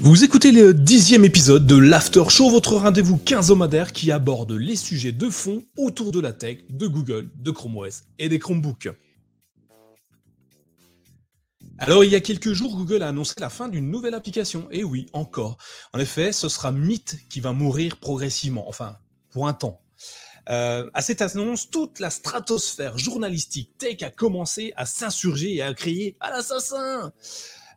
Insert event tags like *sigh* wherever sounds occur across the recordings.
Vous écoutez le dixième épisode de l'After Show, votre rendez-vous quinzomadaire qui aborde les sujets de fond autour de la tech, de Google, de Chrome OS et des Chromebooks. Alors, il y a quelques jours, Google a annoncé la fin d'une nouvelle application. Et oui, encore. En effet, ce sera Meet qui va mourir progressivement. Enfin, pour un temps. Euh, à cette annonce, toute la stratosphère journalistique tech a commencé à s'insurger et à crier à l'assassin.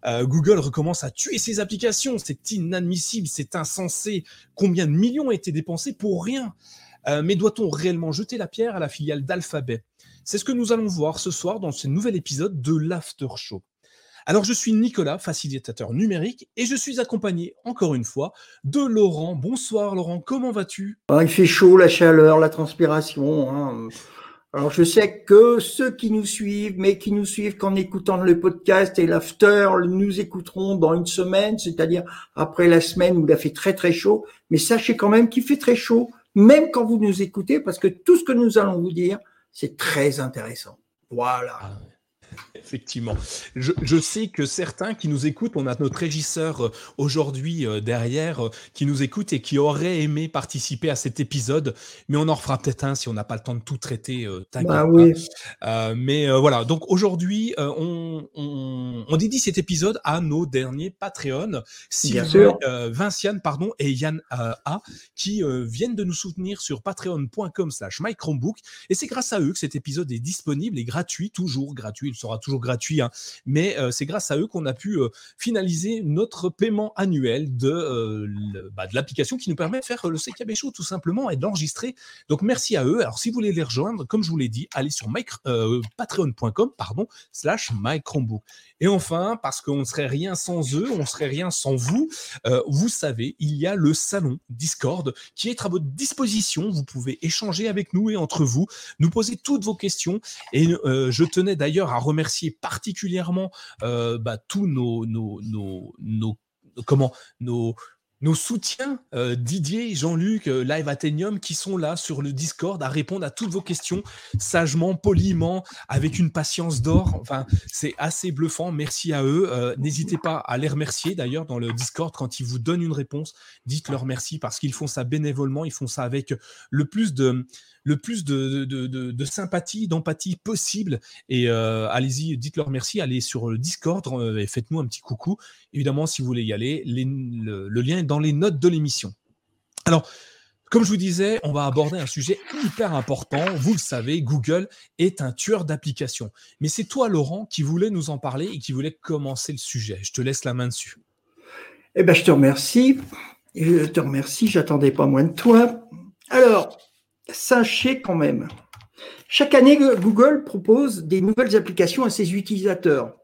Euh, Google recommence à tuer ses applications. C'est inadmissible, c'est insensé. Combien de millions ont été dépensés pour rien? Euh, Mais doit-on réellement jeter la pierre à la filiale d'Alphabet? C'est ce que nous allons voir ce soir dans ce nouvel épisode de l'After Show. Alors, je suis Nicolas, facilitateur numérique, et je suis accompagné, encore une fois, de Laurent. Bonsoir Laurent, comment vas-tu? Ah, Il fait chaud, la chaleur, la transpiration. Hein. Alors, je sais que ceux qui nous suivent, mais qui nous suivent qu'en écoutant le podcast et l'after, nous écouteront dans une semaine, c'est-à-dire après la semaine où il a fait très très chaud. Mais sachez quand même qu'il fait très chaud, même quand vous nous écoutez, parce que tout ce que nous allons vous dire, c'est très intéressant. Voilà. Ah *laughs* Effectivement. Je, sais que certains qui nous écoutent, on a notre régisseur euh, aujourd'hui euh, derrière euh, qui nous écoute et qui aurait aimé participer à cet épisode, mais on en refera peut-être un si on n'a pas le temps de tout traiter. bah oui. mais voilà, donc aujourd'hui, on, on, dédie cet épisode à nos derniers Patreon, Sylvain, Vinciane pardon, et Yann A, qui viennent de nous soutenir sur patreon.com slash mychromebook. Et c'est grâce à eux que cet épisode est disponible et gratuit, toujours gratuit. Il toujours gratuit, hein. mais euh, c'est grâce à eux qu'on a pu euh, finaliser notre paiement annuel de, euh, bah, l'application qui nous permet de faire le CKB Show tout simplement et d'enregistrer. Donc merci à eux. Alors si vous voulez les rejoindre, comme je vous l'ai dit, allez sur patreon.com pardon slash mychromebook. Et enfin, parce qu'on ne serait rien sans eux, on ne serait rien sans vous, vous savez, il y a le salon Discord qui est à votre disposition. Vous pouvez échanger avec nous et entre vous, nous poser toutes vos questions. Et je tenais d'ailleurs à remercier particulièrement euh, bah, tous nos, nos, nos, comment nos nos soutiens, euh, Didier, Jean-Luc, euh, Live Athenium, qui sont là sur le Discord à répondre à toutes vos questions sagement, poliment, avec une patience d'or. Enfin, c'est assez bluffant. Merci à eux. N'hésitez pas à les remercier d'ailleurs dans le Discord quand ils vous donnent une réponse. Dites-leur merci parce qu'ils font ça bénévolement. Ils font ça avec le plus de le plus de, sympathie, d'empathie possible. Et euh, allez-y, dites-leur merci, allez sur le Discord euh, et faites-nous un petit coucou. Évidemment, si vous voulez y aller, le, lien est dans les notes de l'émission. Alors, comme je vous disais, on va aborder un sujet hyper important. Vous le savez, Google est un tueur d'applications. Mais c'est toi, Laurent, qui voulais nous en parler et qui voulait commencer le sujet. Je te laisse la main dessus. Eh bien, je te remercie. Je te remercie. J'attendais pas moins de toi. Alors, sachez quand même, chaque année, Google propose des nouvelles applications à ses utilisateurs.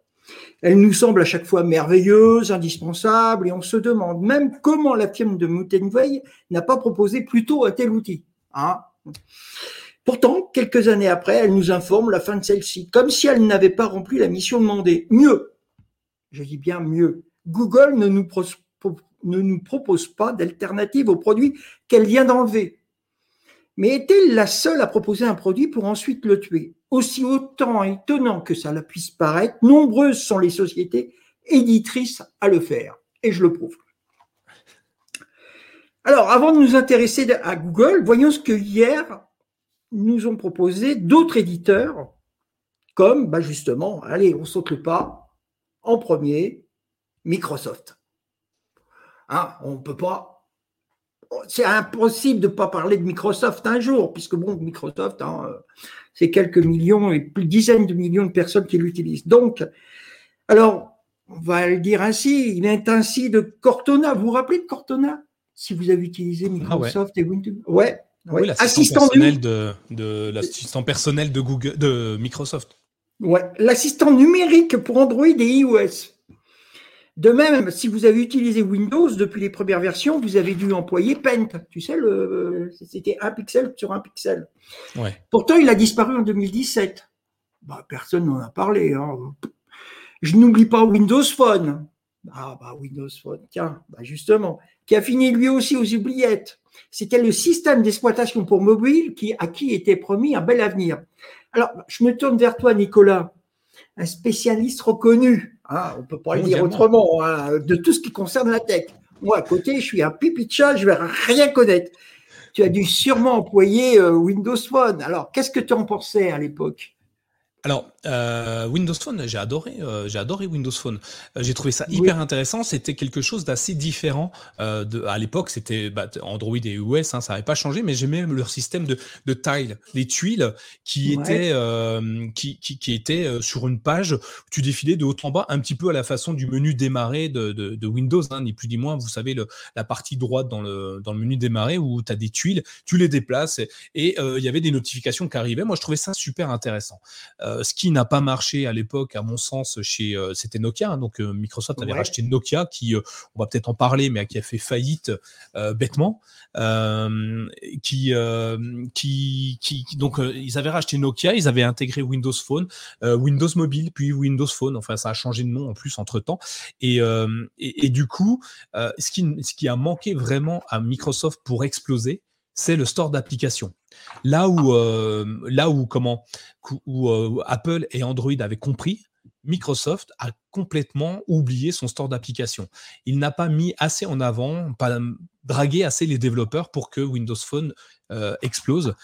Elles nous semblent à chaque fois merveilleuses, indispensables, et on se demande même comment la firme de Moutenveil n'a pas proposé plus tôt un tel outil. Hein. Pourtant, quelques années après, elle nous informe la fin de celle-ci, comme si elle n'avait pas rempli la mission demandée. Mieux, je dis bien mieux, Google ne nous, ne nous propose pas d'alternative au produit qu'elle vient d'enlever. Mais est-elle la seule à proposer un produit pour ensuite le tuer? Aussi autant étonnant que ça puisse paraître, nombreuses sont les sociétés éditrices à le faire. Et je le prouve. Alors, avant de nous intéresser à Google, voyons ce que hier nous ont proposé d'autres éditeurs, comme bah justement, allez, on saute le pas, en premier, Microsoft. Hein, on ne peut pas c'est impossible de ne pas parler de Microsoft un jour, puisque bon, Microsoft, hein, c'est quelques millions et plus dizaines de millions de personnes qui l'utilisent. Donc, alors, on va le dire ainsi, il est ainsi de Cortona. Vous vous rappelez de Cortona? Si vous avez utilisé Microsoft ah et Windows Ouais. Oui, l'assistant personnel de, de l'assistant personnel de Google, de Microsoft. Ouais, l'assistant numérique pour Android et iOS. De même, si vous avez utilisé Windows depuis les premières versions, vous avez dû employer Paint. Tu sais, c'était un pixel sur un pixel. Pourtant, il a disparu en 2017. Bah, personne n'en a parlé. Hein. Je n'oublie pas Windows Phone. Ah, bah, Windows Phone, tiens, bah, justement, qui a fini lui aussi aux oubliettes. C'était le système d'exploitation pour mobile qui, à qui était promis un bel avenir. Alors, je me tourne vers toi, Nicolas, un spécialiste reconnu Hein, on ne peut pas le dire autrement, hein, de tout ce qui concerne la tech. Moi, à côté, je suis un pipi de chat, je ne vais rien connaître. Tu as dû sûrement employer euh, Windows Phone. Alors, qu'est-ce que tu en pensais à l'époque? Alors, euh, Windows Phone, j'ai adoré, euh, j'ai adoré Windows Phone. Euh, j'ai trouvé ça hyper intéressant. C'était quelque chose d'assez différent. de, à l'époque, c'était bah, Android et iOS, hein, ça n'avait pas changé, mais j'aimais leur système de, de tiles, des tuiles qui étaient, qui, qui, qui étaient sur une page où tu défilais de haut en bas, un petit peu à la façon du menu démarrer de, de, de Windows, hein, ni plus ni moins. Vous savez, le, la partie droite dans le, dans le menu démarrer où tu as des tuiles, tu les déplaces et il y avait des notifications qui arrivaient. Moi, je trouvais ça super intéressant. Euh, ce qui n'a pas marché à l'époque, à mon sens, chez euh, c'était Nokia. Hein, donc euh, Microsoft avait racheté Nokia, qui, on va peut-être en parler, mais qui a fait faillite bêtement. Qui, qui, qui, donc ils avaient racheté Nokia, ils avaient intégré Windows Phone, Windows Mobile, puis Windows Phone. Enfin, ça a changé de nom en plus entre temps. Et, et, et, du coup, ce qui, ce qui a manqué vraiment à Microsoft pour exploser, c'est le store d'applications. Là où, euh, là où, comment, où euh, Apple et Android avaient compris, Microsoft a complètement oublié son store d'applications. Il n'a pas mis assez en avant, pas dragué assez les développeurs pour que Windows Phone euh, explose.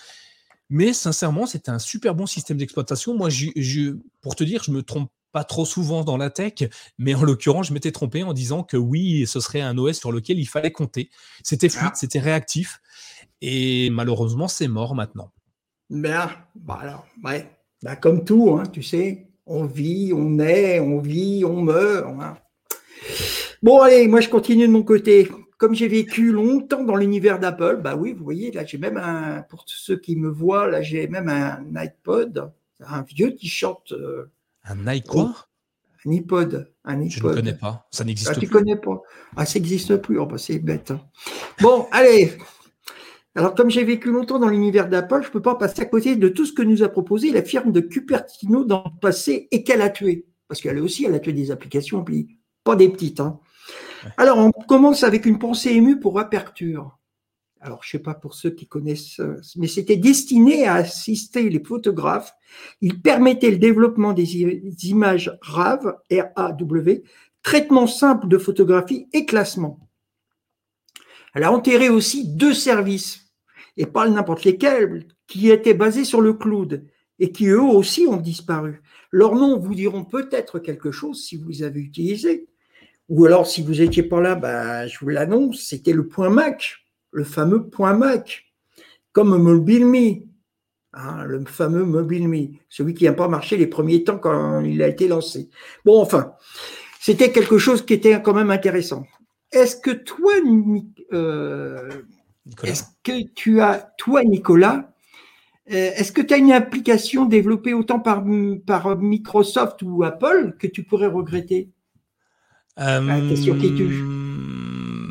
Mais sincèrement, c'est un super bon système d'exploitation. Moi, pour te dire, je me trompe pas trop souvent dans la tech, mais en l'occurrence, je m'étais trompé en disant que oui, ce serait un OS sur lequel il fallait compter. C'était fluide, ah. c'était réactif. Et malheureusement, c'est mort maintenant. Ben, bah alors, ouais. Ben, comme tout, hein, tu sais, on vit, on est, on vit, on meurt. Hein. Bon, allez, moi je continue de mon côté. Comme j'ai vécu longtemps dans l'univers d'Apple, bah oui, vous voyez, là j'ai même un, pour ceux qui me voient, là j'ai même un iPod, un vieux t-shirt. Euh, un iPod Un iPod. Un iPod. Je ne connais pas, ça n'existe ah, plus. Tu connais pas? Ah, ça n'existe plus, oh, bah, c'est bête. Hein. Bon, allez, alors, comme j'ai vécu longtemps dans l'univers d'Apple, je ne peux pas passer à côté de tout ce que nous a proposé la firme de Cupertino dans le passé et qu'elle a tué. Parce qu'elle aussi, elle a tué des applications, pas des petites. Hein. Alors, on commence avec une pensée émue pour Aperture. Alors, je ne sais pas pour ceux qui connaissent, mais c'était destiné à assister les photographes. Il permettait le développement des images R-A-W, traitement simple de photographie et classement. Elle a enterré aussi deux services, et pas n'importe lesquels, qui étaient basés sur le cloud et qui eux aussi ont disparu. Leurs noms vous diront peut-être quelque chose si vous avez utilisé. Ou alors, si vous n'étiez pas là, ben, je vous l'annonce, c'était le point Mac, le fameux point Mac, comme MobileMe, hein, le fameux MobileMe, celui qui n'a pas marché les premiers temps quand il a été lancé. Bon, enfin, c'était quelque chose qui était quand même intéressant. Est-ce que toi, euh, est-ce que tu as, toi, Nicolas, euh, est-ce que tu as une application développée autant par, par Microsoft ou Apple que tu pourrais regretter? Euh, question qui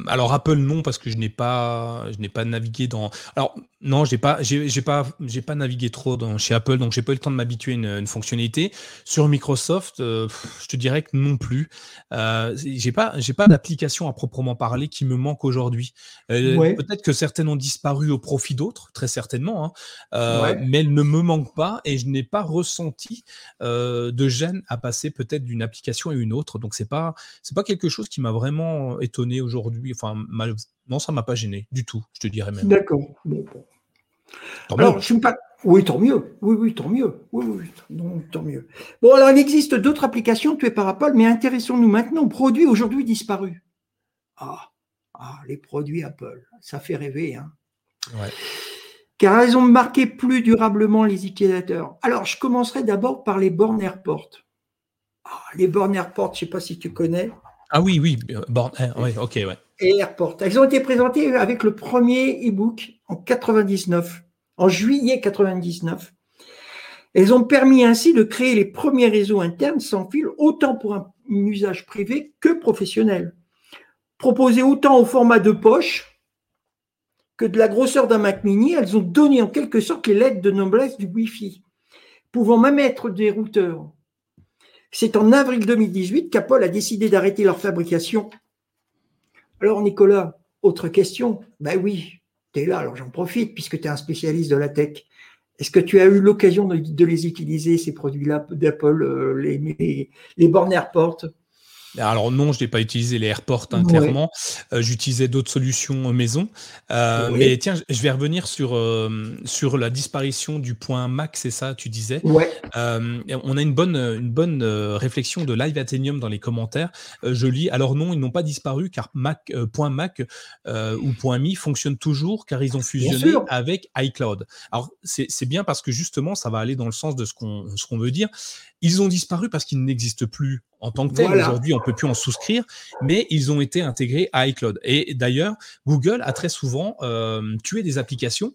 alors Apple non parce que je n'ai pas je n'ai pas navigué dans alors non j'ai pas j'ai pas j'ai pas navigué trop dans chez Apple donc j'ai pas eu le temps de m'habituer à une, fonctionnalité. Sur Microsoft euh, je te dirais que non plus. Euh, j'ai pas j'ai pas d'application à proprement parler qui me manque aujourd'hui. Euh, peut-être que certaines ont disparu au profit d'autres très certainement hein. euh, mais elles ne me manquent pas et je n'ai pas ressenti de gêne à passer peut-être d'une application à une autre. Donc c'est pas c'est pas quelque chose qui m'a vraiment étonné aujourd'hui Enfin, non, ça m'a pas gêné du tout, je te dirais même. D'accord. alors, je pas. Oui, tant mieux. Oui, oui, tant mieux. Oui, oui, tant mieux. Bon, alors, il existe d'autres applications tuées par Apple, mais intéressons-nous maintenant aux produits aujourd'hui disparus. Ah, ah, les produits Apple, ça fait rêver, hein. Ouais. Car elles ont marqué plus durablement les utilisateurs. Alors, je commencerai d'abord par les bornes AirPort. Ah, les bornes AirPort, je ne sais pas si tu connais. Ah oui, oui, bornes, oui, ok, ouais Airport. Elles ont été présentées avec le premier e-book en 99, en juillet 99. Elles ont permis ainsi de créer les premiers réseaux internes sans fil, autant pour un usage privé que professionnel. Proposées autant au format de poche que de la grosseur d'un Mac mini, elles ont donné en quelque sorte les lettres de noblesse du Wi-Fi, pouvant même être des routeurs. C'est en avril 2018 qu'Apple a décidé d'arrêter leur fabrication alors, Nicolas, autre question. Ben oui, tu es là, alors j'en profite puisque tu es un spécialiste de la tech. Est-ce que tu as eu l'occasion de, les utiliser, ces produits-là d'Apple, euh, les, les, bornes AirPort? Alors non, je n'ai pas utilisé les airports hein, clairement. Euh, j'utilisais d'autres solutions maison. Euh, mais tiens, je vais revenir sur, euh, sur la disparition du point Mac, c'est ça, tu disais. Ouais. on a une bonne, une bonne réflexion de Live Athenium dans les commentaires. je lis, alors non, ils n'ont pas disparu car Mac, point Mac ou point .me fonctionnent toujours car ils ont fusionné avec iCloud. Alors c'est bien parce que justement, ça va aller dans le sens de ce qu'on qu'on veut dire. Ils ont disparu parce qu'ils n'existent plus en tant que tel. Aujourd'hui, on peut plus en souscrire, mais ils ont été intégrés à iCloud. Et d'ailleurs, Google a très souvent euh, tué des applications,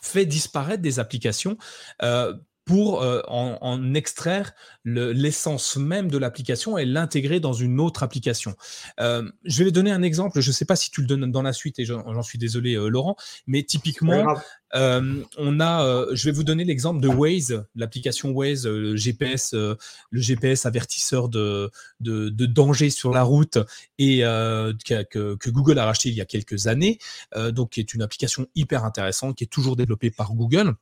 fait disparaître des applications euh, pour euh, en, extraire l'essence même de l'application et l'intégrer dans une autre application. Euh, je vais donner un exemple, je ne sais pas si tu le donnes dans la suite et j'en suis désolé euh, Laurent, mais typiquement, on a, je vais vous donner l'exemple de Waze, l'application Waze, le GPS, le GPS avertisseur de, de, danger sur la route et que, que, Google a racheté il y a quelques années, donc qui est une application hyper intéressante, qui est toujours développée par Google.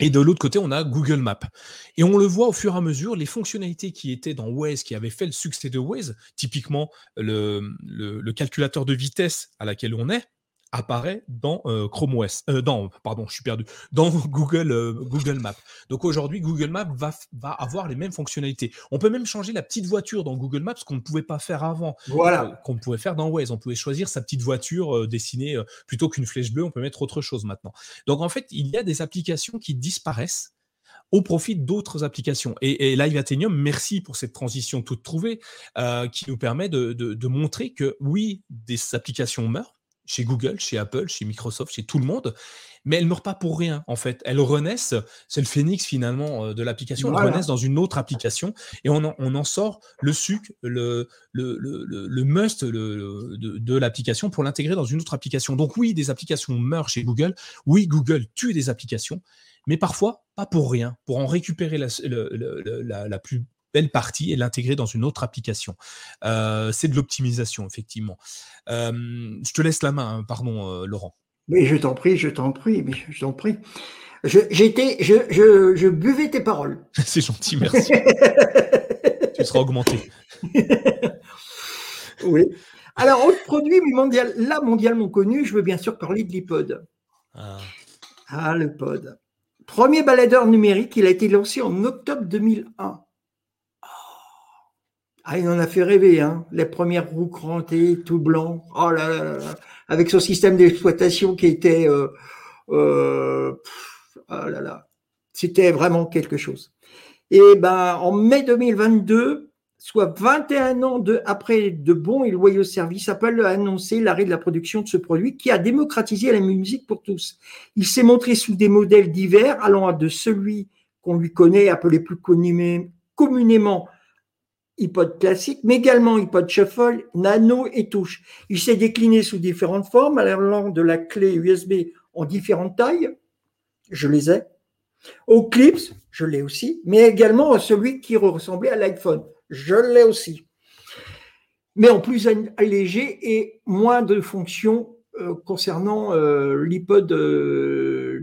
Et de l'autre côté, on a Google Maps. Et on le voit au fur et à mesure, les fonctionnalités qui étaient dans Waze, qui avaient fait le succès de Waze, typiquement le, le calculateur de vitesse à laquelle on est, apparaît dans euh, Chrome OS, euh, dans, pardon, je suis perdu, dans *laughs* Google, euh, Google Maps. Donc aujourd'hui, Google Maps va, va avoir les mêmes fonctionnalités. On peut même changer la petite voiture dans Google Maps qu'on ne pouvait pas faire avant, voilà. qu'on pouvait faire dans Waze. On pouvait choisir sa petite voiture dessinée plutôt qu'une flèche bleue, on peut mettre autre chose maintenant. Donc en fait, il y a des applications qui disparaissent au profit d'autres applications. Et, et, Live Athenium, merci pour cette transition toute trouvée qui nous permet de, de, de montrer que oui, des applications meurent, chez Google, chez Apple, chez Microsoft, chez tout le monde, mais elles ne meurent pas pour rien, en fait. Elles renaissent, c'est le phénix finalement euh, de l'application, elles renaissent dans une autre application et on en, on en sort le suc, le, le, le, le must de, de l'application pour l'intégrer dans une autre application. Donc oui, des applications meurent chez Google, oui, Google tue des applications, mais parfois pas pour rien, pour en récupérer la, la, la plus belle partie et l'intégrer dans une autre application. Euh, c'est de l'optimisation, effectivement. Euh, je te laisse la main, hein, pardon, euh, Laurent. Mais je t'en prie, je t'en prie, mais je t'en prie. J'étais, je, je, je, buvais tes paroles. *laughs* c'est gentil, merci. tu seras augmenté. *laughs* oui. Alors, autre produit mondial, là mondialement connu, je veux bien sûr parler de l'iPod. Ah. ah, le pod. Premier baladeur numérique, il a été lancé en octobre 2001. Ah, il en a fait rêver, hein. Les premières roues crantées, tout blanc. Oh là là là, Avec son système d'exploitation qui était, euh, euh, oh là là. C'était vraiment quelque chose. Et ben, en mai 2022, soit 21 ans après de bons et loyaux services, Apple a annoncé l'arrêt de la production de ce produit qui a démocratisé la musique pour tous. Il s'est montré sous des modèles divers allant de celui qu'on lui connaît, appelé plus communément iPod classique, mais également iPod Shuffle, Nano et Touche. Il s'est décliné sous différentes formes, allant de la clé USB en différentes tailles, je les ai, au Clips, je l'ai aussi, mais également à celui qui ressemblait à l'iPhone, je l'ai aussi. Mais en plus allégé et moins de fonctions concernant euh, l'iPod euh,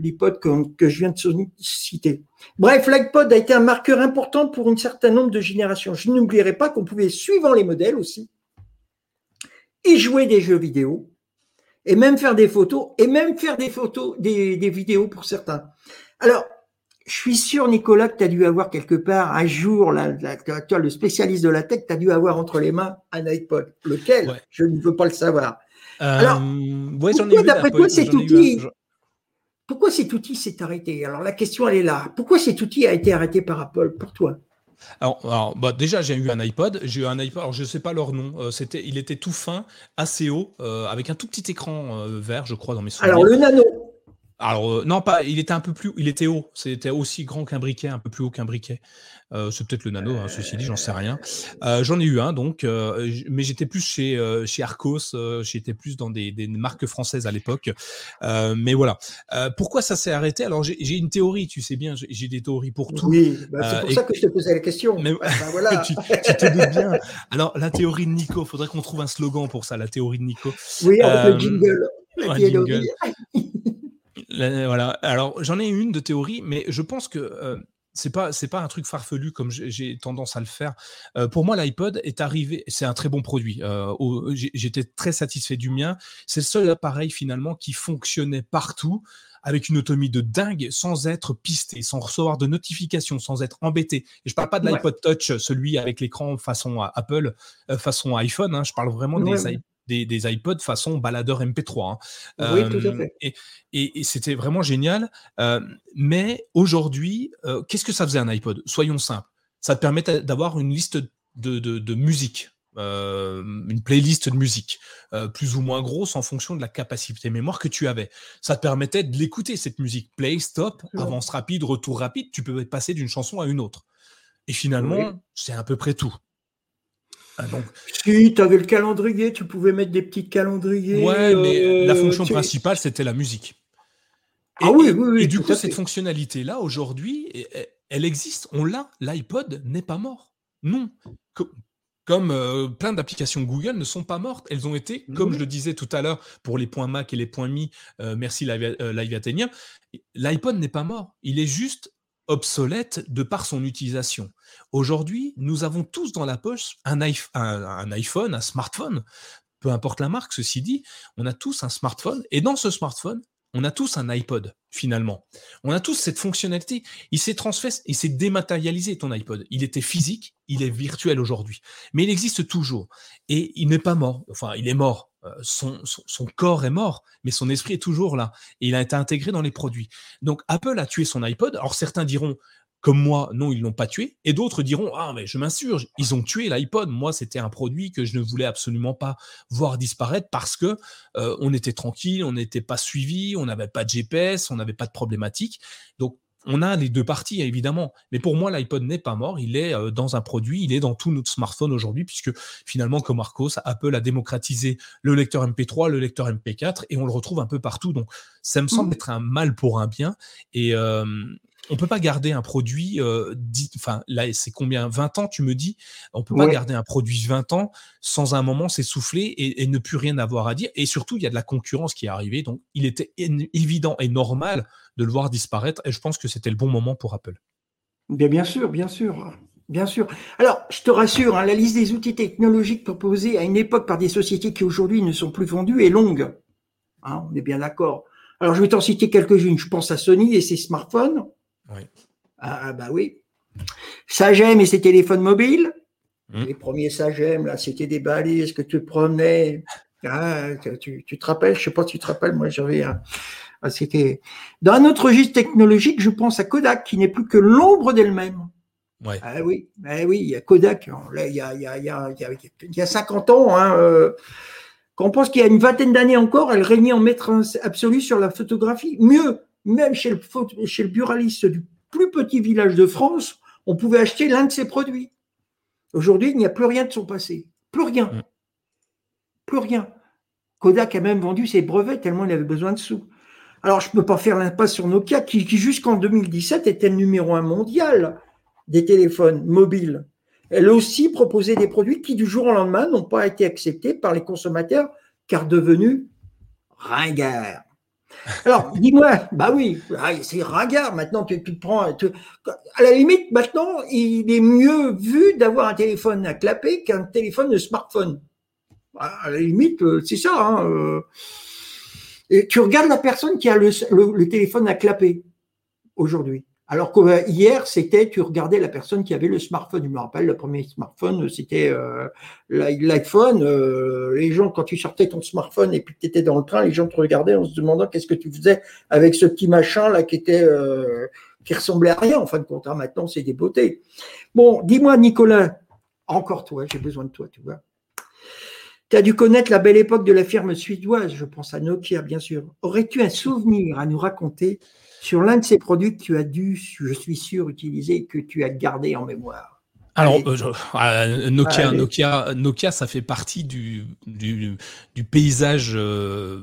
que, je viens de citer. Bref, l'iPod a été un marqueur important pour un certain nombre de générations. Je n'oublierai pas qu'on pouvait, suivant les modèles aussi, y jouer des jeux vidéo, et même faire des photos, et même faire des photos, des, vidéos pour certains. Alors, je suis sûr, Nicolas, que tu as dû avoir quelque part un jour, toi, le spécialiste de la tech, tu as dû avoir entre les mains un iPod. Lequel? Je ne veux pas le savoir. Alors, euh, pourquoi, d'après toi, cet outil, pourquoi cet outil s'est arrêté? Alors, la question, elle est là. Pourquoi cet outil a été arrêté par Apple? Pour toi? Alors, bah, déjà, j'ai eu un iPod. J'ai eu un iPod. Alors, je ne sais pas leur nom. Euh, c'était, il était tout fin, assez haut, euh, avec un tout petit écran vert, je crois, dans mes souvenirs. Alors, le Nano. Alors, non, pas. Il était un peu plus. Il était haut. C'était aussi grand qu'un briquet, un peu plus haut qu'un briquet. Euh, c'est peut-être le nano, hein, ceci dit, j'en sais rien. Euh, j'en ai eu un, donc, euh, mais j'étais plus chez, chez Arcos, j'étais plus dans des, marques françaises à l'époque. mais voilà. pourquoi ça s'est arrêté? Alors, j'ai une théorie, tu sais bien, j'ai des théories pour tout. Oui, bah, c'est pour ça que je te posais la question. Mais, *laughs* voilà. tu, te doutes bien. Alors, la théorie de Nico, faudrait qu'on trouve un slogan pour ça, la théorie de Nico. Oui, avec le jingle. Voilà. Alors, j'en ai une de théorie, mais je pense que c'est pas c'est pas un truc farfelu comme j'ai tendance à le faire. Euh, pour moi, l'iPod est arrivé, c'est un très bon produit. Euh, j'étais très satisfait du mien. C'est le seul appareil finalement qui fonctionnait partout avec une autonomie de dingue sans être pisté, sans recevoir de notifications, sans être embêté. Et je parle pas de l'iPod Touch, celui avec l'écran façon Apple, euh, façon iPhone. Hein. je parle vraiment des, des, des, iPods façon baladeur MP3. Hein. Oui, tout à fait. Et, et, c'était vraiment génial. Euh, mais aujourd'hui, euh, qu'est-ce que ça faisait un iPod? Soyons simples. Ça te permet d'avoir une liste de, de, de musique. Euh, une playlist de musique, plus ou moins grosse en fonction de la capacité mémoire que tu avais. Ça te permettait de l'écouter, cette musique. Play, stop, avance rapide, retour rapide, tu peux passer d'une chanson à une autre. Et finalement, c'est à peu près tout. Ah, si, tu avais le calendrier, tu pouvais mettre des petits calendriers. Ouais, mais euh, la fonction principale, c'était la musique. ah oui, oui, oui. Et du coup, cette fonctionnalité-là, aujourd'hui, elle existe. On l'a. L'iPod n'est pas mort. Non. Comme euh, plein d'applications Google ne sont pas mortes. Elles ont été, comme je le disais tout à l'heure, pour les points Mac et les points Mi, euh, merci Live, Live l'iPod n'est pas mort. Il est juste obsolète de par son utilisation. Aujourd'hui, nous avons tous dans la poche un, iPhone, un smartphone, peu importe la marque, ceci dit, on a tous un smartphone, et dans ce smartphone, on a tous un iPod, finalement. On a tous cette fonctionnalité. Il s'est transféré, il s'est dématérialisé, ton iPod. Il était physique, il est virtuel aujourd'hui. Mais il existe toujours. Et il n'est pas mort. Enfin, il est mort. Euh, son, son, corps est mort, mais son esprit est toujours là. Et il a été intégré dans les produits. Donc, Apple a tué son iPod. Alors, certains diront, comme moi, non, ils l'ont pas tué. Et d'autres diront, ah, mais je m'insurge, ils ont tué l'iPod. Moi, c'était un produit que je ne voulais absolument pas voir disparaître parce que euh, on était tranquille, on n'était pas suivi, on n'avait pas de GPS, on n'avait pas de problématique. Donc, on a les deux parties, évidemment. Mais pour moi, l'iPod n'est pas mort. Il est euh, dans un produit, il est dans tout notre smartphone aujourd'hui, puisque finalement, comme Marcos, Apple a démocratisé le lecteur MP3, le lecteur MP4, et on le retrouve un peu partout. Donc, ça me semble mmh. être un mal pour un bien. Et, euh, on peut pas garder un produit, euh, enfin là c'est combien 20 ans tu me dis? On peut pas garder un produit 20 ans sans un moment s'essouffler et, ne plus rien avoir à dire. Et surtout, il y a de la concurrence qui est arrivée, donc il était évident et normal de le voir disparaître. Et je pense que c'était le bon moment pour Apple. Bien, bien sûr, bien sûr. Bien sûr. Alors, je te rassure, hein, la liste des outils technologiques proposés à une époque par des sociétés qui aujourd'hui ne sont plus vendues est longue. Hein, on est bien d'accord. Alors, je vais t'en citer quelques-unes. Je pense à Sony et ses smartphones. Ah, ah, bah oui. Sagem et ses téléphones mobiles. Hmm. Les premiers Sagem, là, c'était des balises que tu prenais. Ah, tu, te rappelles, je sais pas si tu te rappelles, moi j'avais un. c'était. Dans un autre registre technologique, je pense à Kodak, qui n'est plus que l'ombre d'elle-même. Ah oui, ah oui, il y a Kodak. Là, il y a, il y a, il y a, il y a 50 ans, hein, euh, quand on pense qu'il y a une vingtaine d'années encore, elle régnait en maître absolu sur la photographie. Mieux, même chez le, chez le buraliste du plus petit village de France, on pouvait acheter l'un de ses produits. Aujourd'hui, il n'y a plus rien de son passé. Plus rien. Mm. Plus rien. Kodak a même vendu ses brevets tellement il avait besoin de sous. Alors, je ne peux pas faire l'impasse sur Nokia, qui, qui jusqu'en 2017 était le numéro un mondial des téléphones mobiles. Elle aussi proposait des produits qui, du jour au lendemain, n'ont pas été acceptés par les consommateurs, car devenus ringards. Alors, dis-moi, bah oui, ah, c'est ringard maintenant, tu, tu prends. à la limite, maintenant, il est mieux vu d'avoir un téléphone à clapper qu'un téléphone de smartphone. À la limite, euh, c'est ça. Hein, euh. Et tu regardes la personne qui a le téléphone à clapper aujourd'hui. Alors qu'hier, c'était, tu regardais la personne qui avait le smartphone. Je me rappelle, le premier smartphone, c'était euh, l'iPhone. Euh, les gens, quand tu sortais ton smartphone et puis que tu étais dans le train, les gens te regardaient en se demandant qu'est-ce que tu faisais avec ce petit machin là qui était euh, ressemblait à rien en fin de compte. Hein. Maintenant, c'est des beautés. Bon, dis-moi, Nicolas, encore toi, j'ai besoin de toi, tu vois. Tu as dû connaître la belle époque de la firme suédoise, je pense à Nokia, bien sûr. Aurais-tu un souvenir à nous raconter sur l'un de ces produits que tu as dû, je suis sûr, utiliser que tu as gardé en mémoire. Alors, euh, euh, Nokia, Nokia, Nokia, ça fait partie du, du, paysage euh,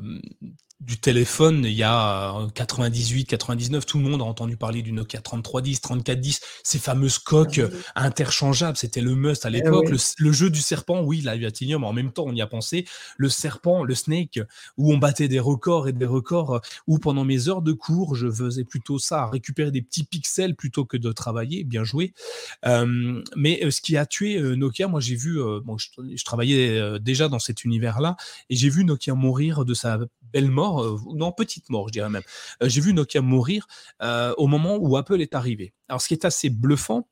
du téléphone il y a 98, 99, tout le monde a entendu parler du Nokia 3310, 3410, ces fameuses coques ah interchangeables, c'était le must à eh l'époque. le, jeu du serpent, oui, la Vatinium, en même temps on y a pensé. Le serpent, le snake, où on battait des records et des records, où pendant mes heures de cours, je faisais plutôt ça, récupérer des petits pixels plutôt que de travailler, bien joué. Euh, mais euh, ce qui a tué euh, Nokia, moi j'ai vu, bon, je, je travaillais déjà dans cet univers-là, et j'ai vu Nokia mourir de sa belle mort, euh, non, petite mort, je dirais même. Euh, j'ai vu Nokia mourir euh, au moment où Apple est arrivé. Alors, ce qui est assez bluffant,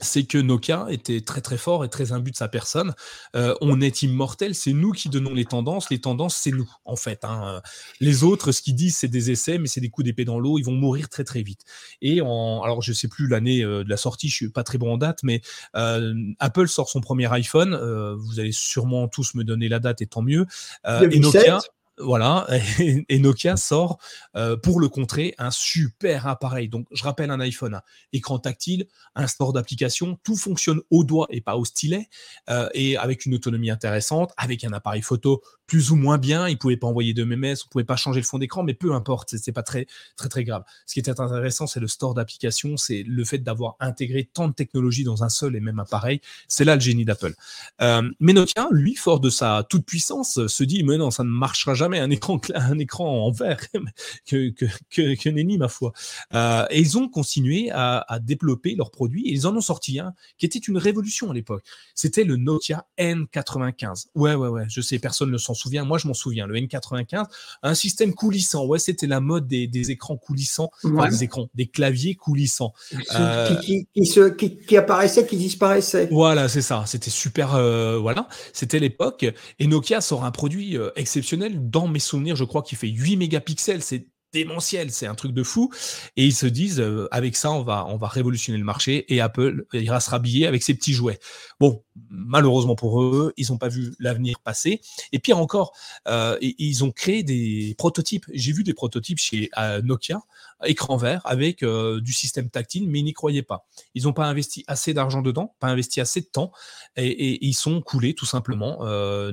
c'est que Nokia était très très fort et très imbu de sa personne. on est immortel, c'est nous qui donnons les tendances. Les tendances, c'est nous, en fait. Hein. Les autres, ce qu'ils disent, c'est des essais, mais c'est des coups d'épée dans l'eau. Ils vont mourir très très vite. Et alors, je sais plus l'année de la sortie, je suis pas très bon en date, mais Apple sort son premier iPhone. vous allez sûrement tous me donner la date, et tant mieux. et Nokia. Voilà, *laughs* et, Nokia sort euh, pour le contrer un super appareil. Donc, je rappelle un iPhone, écran tactile, un store d'applications, tout fonctionne au doigt et pas au stylet, euh, et avec une autonomie intéressante, avec un appareil photo plus ou moins bien. Il pouvait pas envoyer de MMS, on pouvait pas changer le fond d'écran, mais peu importe, c'est pas très très très grave. Ce qui était intéressant, c'est le store d'applications, c'est le fait d'avoir intégré tant de technologies dans un seul et même appareil. C'est là le génie d'Apple. Euh, mais Nokia, lui, fort de sa toute puissance, se dit mais non, ça ne marchera jamais un écran, un écran en verre *laughs* que, que, que, ma foi. Euh, et ils ont continué à, à, développer leurs produits et ils en ont sorti un qui était une révolution à l'époque. C'était le Nokia N95. Ouais, ouais, ouais, je sais, personne ne s'en souvient. Moi, je m'en souviens. Le N95, un système coulissant. Ouais, c'était la mode des, des écrans coulissants, des écrans, des claviers coulissants. Euh, qui, qui, qui, qui, apparaissaient, qui disparaissaient. Voilà, c'est ça. C'était super. Euh, voilà, c'était l'époque. Et Nokia sort un produit exceptionnel dans mes souvenirs, je crois qu'il fait 8 mégapixels. C'est démentiel, c'est un truc de fou. Et ils se disent, euh, avec ça, on va, on va révolutionner le marché et Apple ira se rhabiller avec ses petits jouets. Bon, malheureusement pour eux, ils n'ont pas vu l'avenir passer. Et pire encore, euh, ils ont créé des prototypes. J'ai vu des prototypes chez euh, Nokia, écran vert, avec du système tactile, mais ils n'y croyaient pas. Ils n'ont pas investi assez d'argent dedans, pas investi assez de temps, et, et ils sont coulés tout simplement.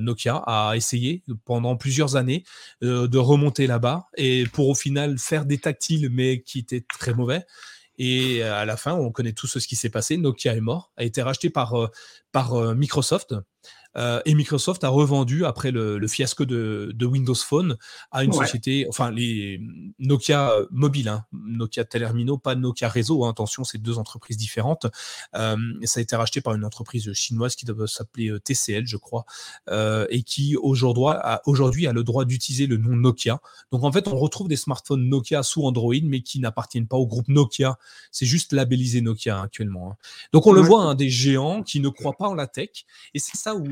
Nokia a essayé pendant plusieurs années de remonter là-bas, et pour au final faire des tactiles, mais qui étaient très mauvais. Et à la fin, on connaît tout ce qui s'est passé. Nokia est mort, a été racheté par, euh, par euh, Microsoft. Euh, et Microsoft a revendu, après le, fiasco de, Windows Phone, à une société, enfin les Nokia mobile, hein, Nokia Telermino, pas Nokia Réseau, hein, attention, c'est deux entreprises différentes. Euh, ça a été racheté par une entreprise chinoise qui doit s'appeler euh, TCL, je crois, et qui aujourd'hui a, aujourd'hui a le droit d'utiliser le nom Nokia. Donc en fait, on retrouve des smartphones Nokia sous Android, mais qui n'appartiennent pas au groupe Nokia. C'est juste labellisé Nokia actuellement. Hein. Donc on le voit, des géants qui ne croient pas en la tech, et c'est ça où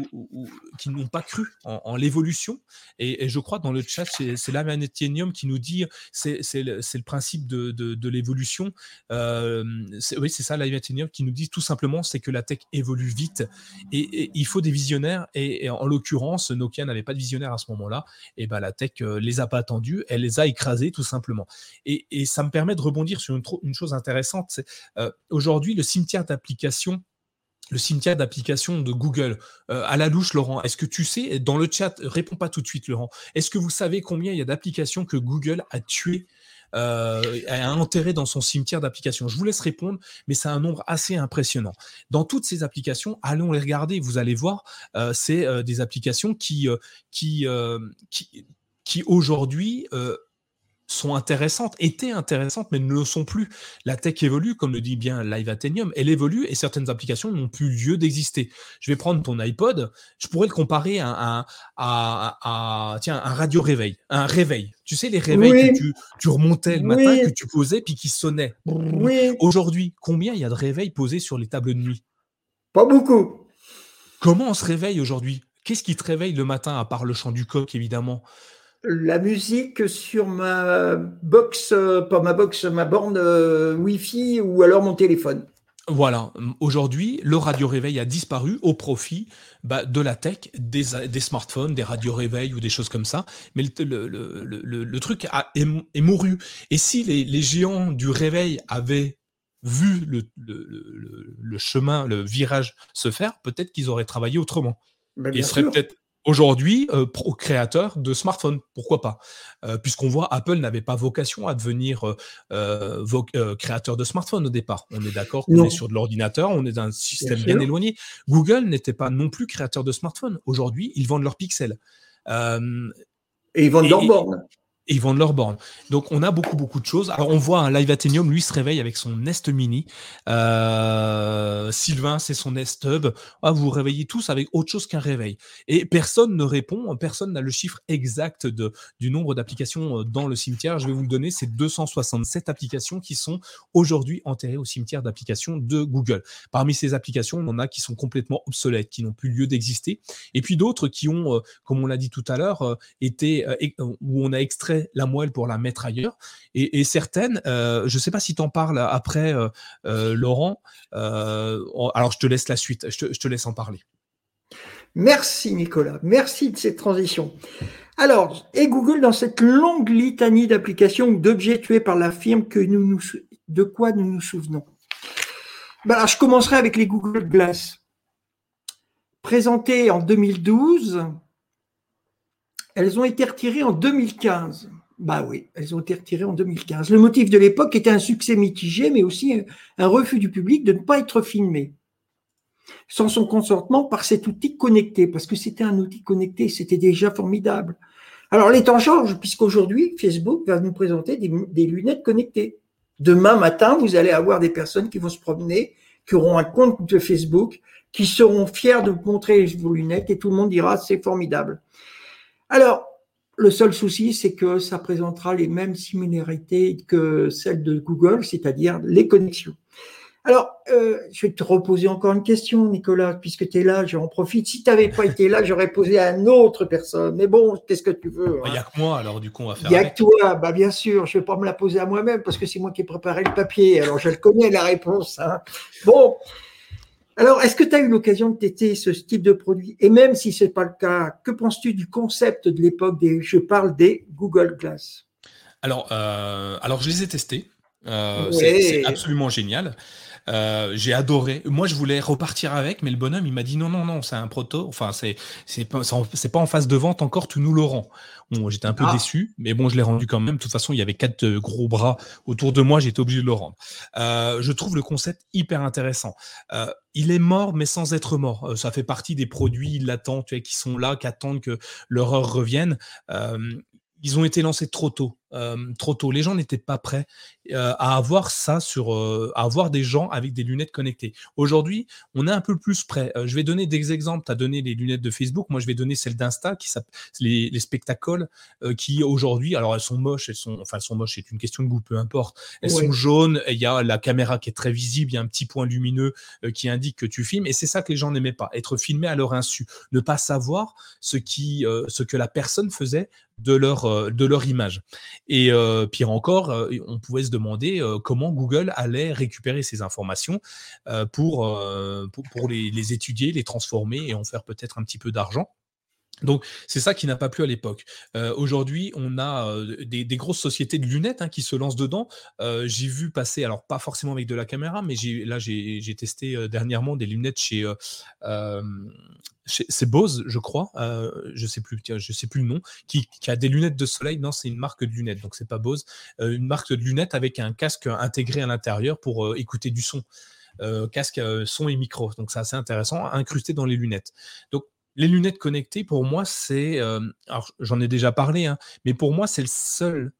qui n'ont pas cru en, l'évolution. Et, je crois dans le chat, c'est la qui nous dit c'est le, le, principe de, de, l'évolution. Euh, oui, c'est ça, la qui nous dit tout simplement c'est que la tech évolue vite et, il faut des visionnaires. Et, en l'occurrence, Nokia n'avait pas de visionnaire à ce moment-là. Et ben la tech euh, les a pas attendus, elle les a écrasés tout simplement. Et, ça me permet de rebondir sur une, une chose intéressante. Euh, Aujourd'hui, le cimetière d'applications le cimetière d'applications de Google. Euh, à la louche, Laurent, est-ce que tu sais, dans le chat, réponds pas tout de suite, Laurent, est-ce que vous savez combien il y a d'applications que Google a tuées, euh, a enterrées dans son cimetière d'applications Je vous laisse répondre, mais c'est un nombre assez impressionnant. Dans toutes ces applications, allons les regarder, vous allez voir, euh, c'est des applications qui, qui, qui aujourd'hui sont intéressantes, étaient intéressantes, mais ne le sont plus. La tech évolue, comme le dit bien Live Athenium, elle évolue et certaines applications n'ont plus lieu d'exister. Je vais prendre ton iPod, je pourrais le comparer à, à, tiens, un radio réveil, un réveil. Tu sais, les réveils que tu, remontais le matin, que tu posais, puis qui sonnaient. Aujourd'hui, combien il y a de réveils posés sur les tables de nuit? Pas beaucoup. Comment on se réveille aujourd'hui? Qu'est-ce qui te réveille le matin, à part le chant du coq, évidemment? La musique sur ma box, pas ma box, ma borne euh, Wi-Fi ou alors mon téléphone. Voilà, aujourd'hui, le radio réveil a disparu au profit bah, de la tech, des, smartphones, des radios réveil ou des choses comme ça. Mais le, truc a, est, mouru. Et si les, géants du réveil avaient vu le, chemin, le virage se faire, peut-être qu'ils auraient travaillé autrement. Bah, et seraient peut-être aujourd'hui euh, créateur de smartphones. Pourquoi pas? Euh, Puisqu'on voit Apple n'avait pas vocation à devenir euh, créateur de smartphones au départ. On est d'accord qu'on est sur de l'ordinateur, on est dans un système bien, éloigné. Google n'était pas non plus créateur de smartphones. Aujourd'hui, ils vendent leurs pixels. et ils vendent leurs bornes et ils vendent leurs bornes. Donc on a beaucoup beaucoup de choses. Alors on voit un Live Athenium, lui se réveille avec son Nest Mini. Euh, Sylvain, c'est son Nest Hub. Ah, vous vous réveillez tous avec autre chose qu'un réveil. Et personne ne répond, personne n'a le chiffre exact de, du nombre d'applications euh, dans le cimetière. Je vais vous le donner, c'est 267 applications qui sont aujourd'hui enterrées au cimetière d'applications de Google. Parmi ces applications, on en a qui sont complètement obsolètes, qui n'ont plus lieu d'exister. Et puis d'autres qui ont, euh, comme on l'a dit tout à l'heure, été où on a extrait la moelle pour la mettre ailleurs. Et, certaines, euh, je ne sais pas si tu en parles après, euh, euh, Laurent. alors, je te laisse la suite, je te, laisse en parler. Merci Nicolas, merci de cette transition. Alors, et Google dans cette longue litanie d'applications ou d'objets tués par la firme que nous, nous de quoi nous nous souvenons? Ben Je commencerai avec les Google Glass. Présentés en 2012, elles ont été retirées en 2015. Bah oui, elles ont été retirées en 2015. Le motif de l'époque était un succès mitigé, mais aussi un refus du public de ne pas être filmé sans son consentement par cet outil connecté, parce que c'était un outil connecté, c'était déjà formidable. Alors les temps changent, puisqu'aujourd'hui, Facebook va nous présenter des, lunettes connectées. Demain matin, vous allez avoir des personnes qui vont se promener, qui auront un compte de Facebook, qui seront fiers de vous montrer vos lunettes, et tout le monde dira c'est formidable. Alors, le seul souci, c'est que ça présentera les mêmes similarités que celles de Google, c'est-à-dire les connexions. Alors, euh, je vais te reposer encore une question, Nicolas, puisque tu es là, j'en profite. Si tu n'avais pas été là, j'aurais posé à une autre personne. Mais bon, qu'est-ce que tu veux Il n'y a hein? que moi, alors du coup, on va faire. Il n'y a que toi, bah, bien sûr. Je ne vais pas me la poser à moi-même parce que c'est moi qui ai préparé le papier. Alors, je le connais, la réponse. Hein. Bon, alors, est-ce que tu as eu l'occasion de tester ce type de produit? Et même si ce n'est pas le cas, que penses-tu du concept de l'époque des, je parle des Google Glass? Alors, euh, alors, je les ai testés. Euh, c'est absolument génial. Euh, j'ai adoré. Moi, je voulais repartir avec, mais le bonhomme, il m'a dit non, non, non, c'est un proto. Enfin, c'est c'est pas, c'est pas en phase de vente encore, tu nous le rends. Bon, j'étais un peu ah. déçu, mais bon, je l'ai rendu quand même. De toute façon, il y avait quatre euh, gros bras autour de moi, j'étais obligé de le rendre. Euh, je trouve le concept hyper intéressant. Euh, il est mort, mais sans être mort. Euh, ça fait partie des produits latents, tu vois, qui sont là, qui attendent que l'horreur revienne. ils ont été lancés trop tôt. Euh, trop tôt. Les gens n'étaient pas prêts euh, à avoir ça sur, euh, à avoir des gens avec des lunettes connectées. Aujourd'hui, on est un peu plus prêt. je vais donner des exemples. Tu as donné les lunettes de Facebook. Moi, je vais donner celles d'Insta qui les spectacles qui aujourd'hui, alors elles sont moches, elles sont, enfin elles sont moches. C'est une question de goût, peu importe. Elles sont jaunes. Il y a la caméra qui est très visible. Il y a un petit point lumineux qui indique que tu filmes. Et c'est ça que les gens n'aimaient pas. Être filmé à leur insu, ne pas savoir ce qui, ce que la personne faisait de leur, de leur image. Et euh, pire encore, euh, on pouvait se demander euh, comment Google allait récupérer ces informations pour, pour, les, étudier, les transformer et en faire peut-être un petit peu d'argent. Donc, c'est ça qui n'a pas plu à l'époque. Aujourd'hui, on a des, grosses sociétés de lunettes hein, qui se lancent dedans. j'ai vu passer, alors pas forcément avec de la caméra, mais là, j'ai testé dernièrement des lunettes chez c'est Bose, je crois, euh, je sais plus, je sais plus le nom, qui, a des lunettes de soleil. Non, c'est une marque de lunettes, donc c'est pas Bose. Euh, une marque de lunettes avec un casque intégré à l'intérieur pour euh, écouter du son, casque son et micro. Donc c'est assez intéressant, incrusté dans les lunettes. Donc les lunettes connectées, pour moi, c'est, alors j'en ai déjà parlé, hein, mais pour moi, c'est le seul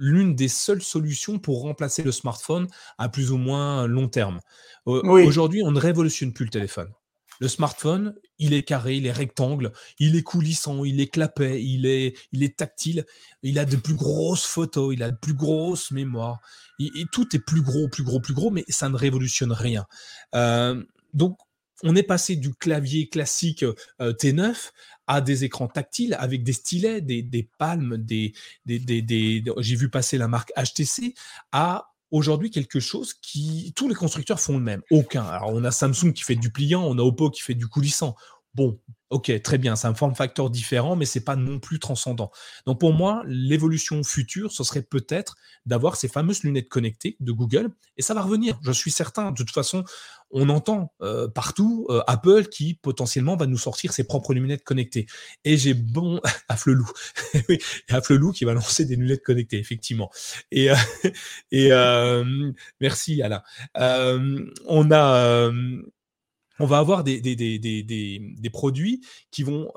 l'une des seules solutions pour remplacer le smartphone à plus ou moins long terme. Aujourd'hui, on ne révolutionne plus le téléphone. Le smartphone, il est carré, il est rectangle, il est coulissant, il est clapet, il est, il est tactile, il a de plus grosses photos, il a de plus grosses mémoires. Et, tout est plus gros, plus gros, plus gros, mais ça ne révolutionne rien. Euh, donc, on est passé du clavier classique euh, T9 à des écrans tactiles avec des stylets, des, palmes, des, des j'ai vu passer la marque HTC, à aujourd'hui quelque chose qui tous les constructeurs font le même. Aucun. Alors on a Samsung qui fait du pliant, on a Oppo qui fait du coulissant. Bon, Ok, très bien, c'est un form factor différent, mais c'est pas non plus transcendant. Donc pour moi, l'évolution future, ce serait peut-être d'avoir ces fameuses lunettes connectées de Google, et ça va revenir, je suis certain. De toute façon, on entend euh, partout euh, Apple qui potentiellement va nous sortir ses propres lunettes connectées. Et j'ai bon *laughs* Afflelou, *laughs* oui, Afflelou qui va lancer des lunettes connectées, effectivement. Et, euh, *laughs* et merci Alain. on a on va avoir des, des, des, des, produits qui vont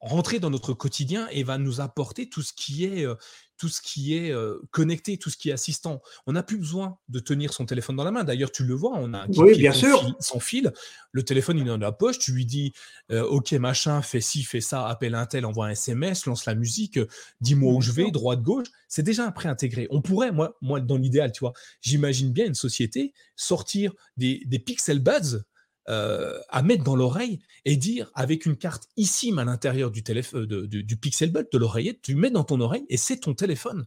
rentrer dans notre quotidien et va nous apporter tout ce qui est tout ce qui est connecté, tout ce qui est assistant. On n'a plus besoin de tenir son téléphone dans la main. D'ailleurs, tu le vois, on a un oui, bien sûr. sans fil. Le téléphone, il est dans la poche. Tu lui dis, OK, machin, fais ci, fais ça, appelle un tel, envoie un SMS, lance la musique, dis-moi où je vais, droite, gauche. C'est déjà un pré-intégré. On pourrait, moi, moi dans l'idéal, tu vois, j'imagine bien une société sortir des, des Pixel Buds euh, à mettre dans l'oreille et dire avec une carte ici à l'intérieur du, téléphone, du Pixel Bud, de l'oreillette, tu mets dans ton oreille et c'est ton téléphone.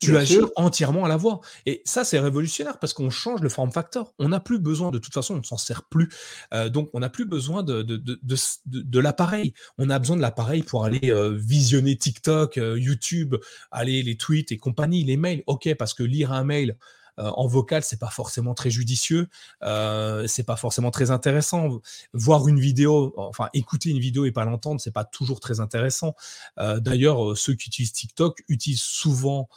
Tu agis entièrement à la voix. Et ça, c'est révolutionnaire parce qu'on change le form factor. On n'a plus besoin, de toute façon, on ne s'en sert plus. Euh, donc, on n'a plus besoin de, de, de, de l'appareil. On a besoin de l'appareil pour aller euh, visionner TikTok, YouTube, aller les tweets et compagnie, les mails. OK, parce que lire un mail, euh, en vocal, c'est pas forcément très judicieux, euh, c'est pas forcément très intéressant. Voir une vidéo, enfin écouter une vidéo et pas l'entendre, c'est pas toujours très intéressant. Euh, d'ailleurs, ceux qui utilisent TikTok utilisent souvent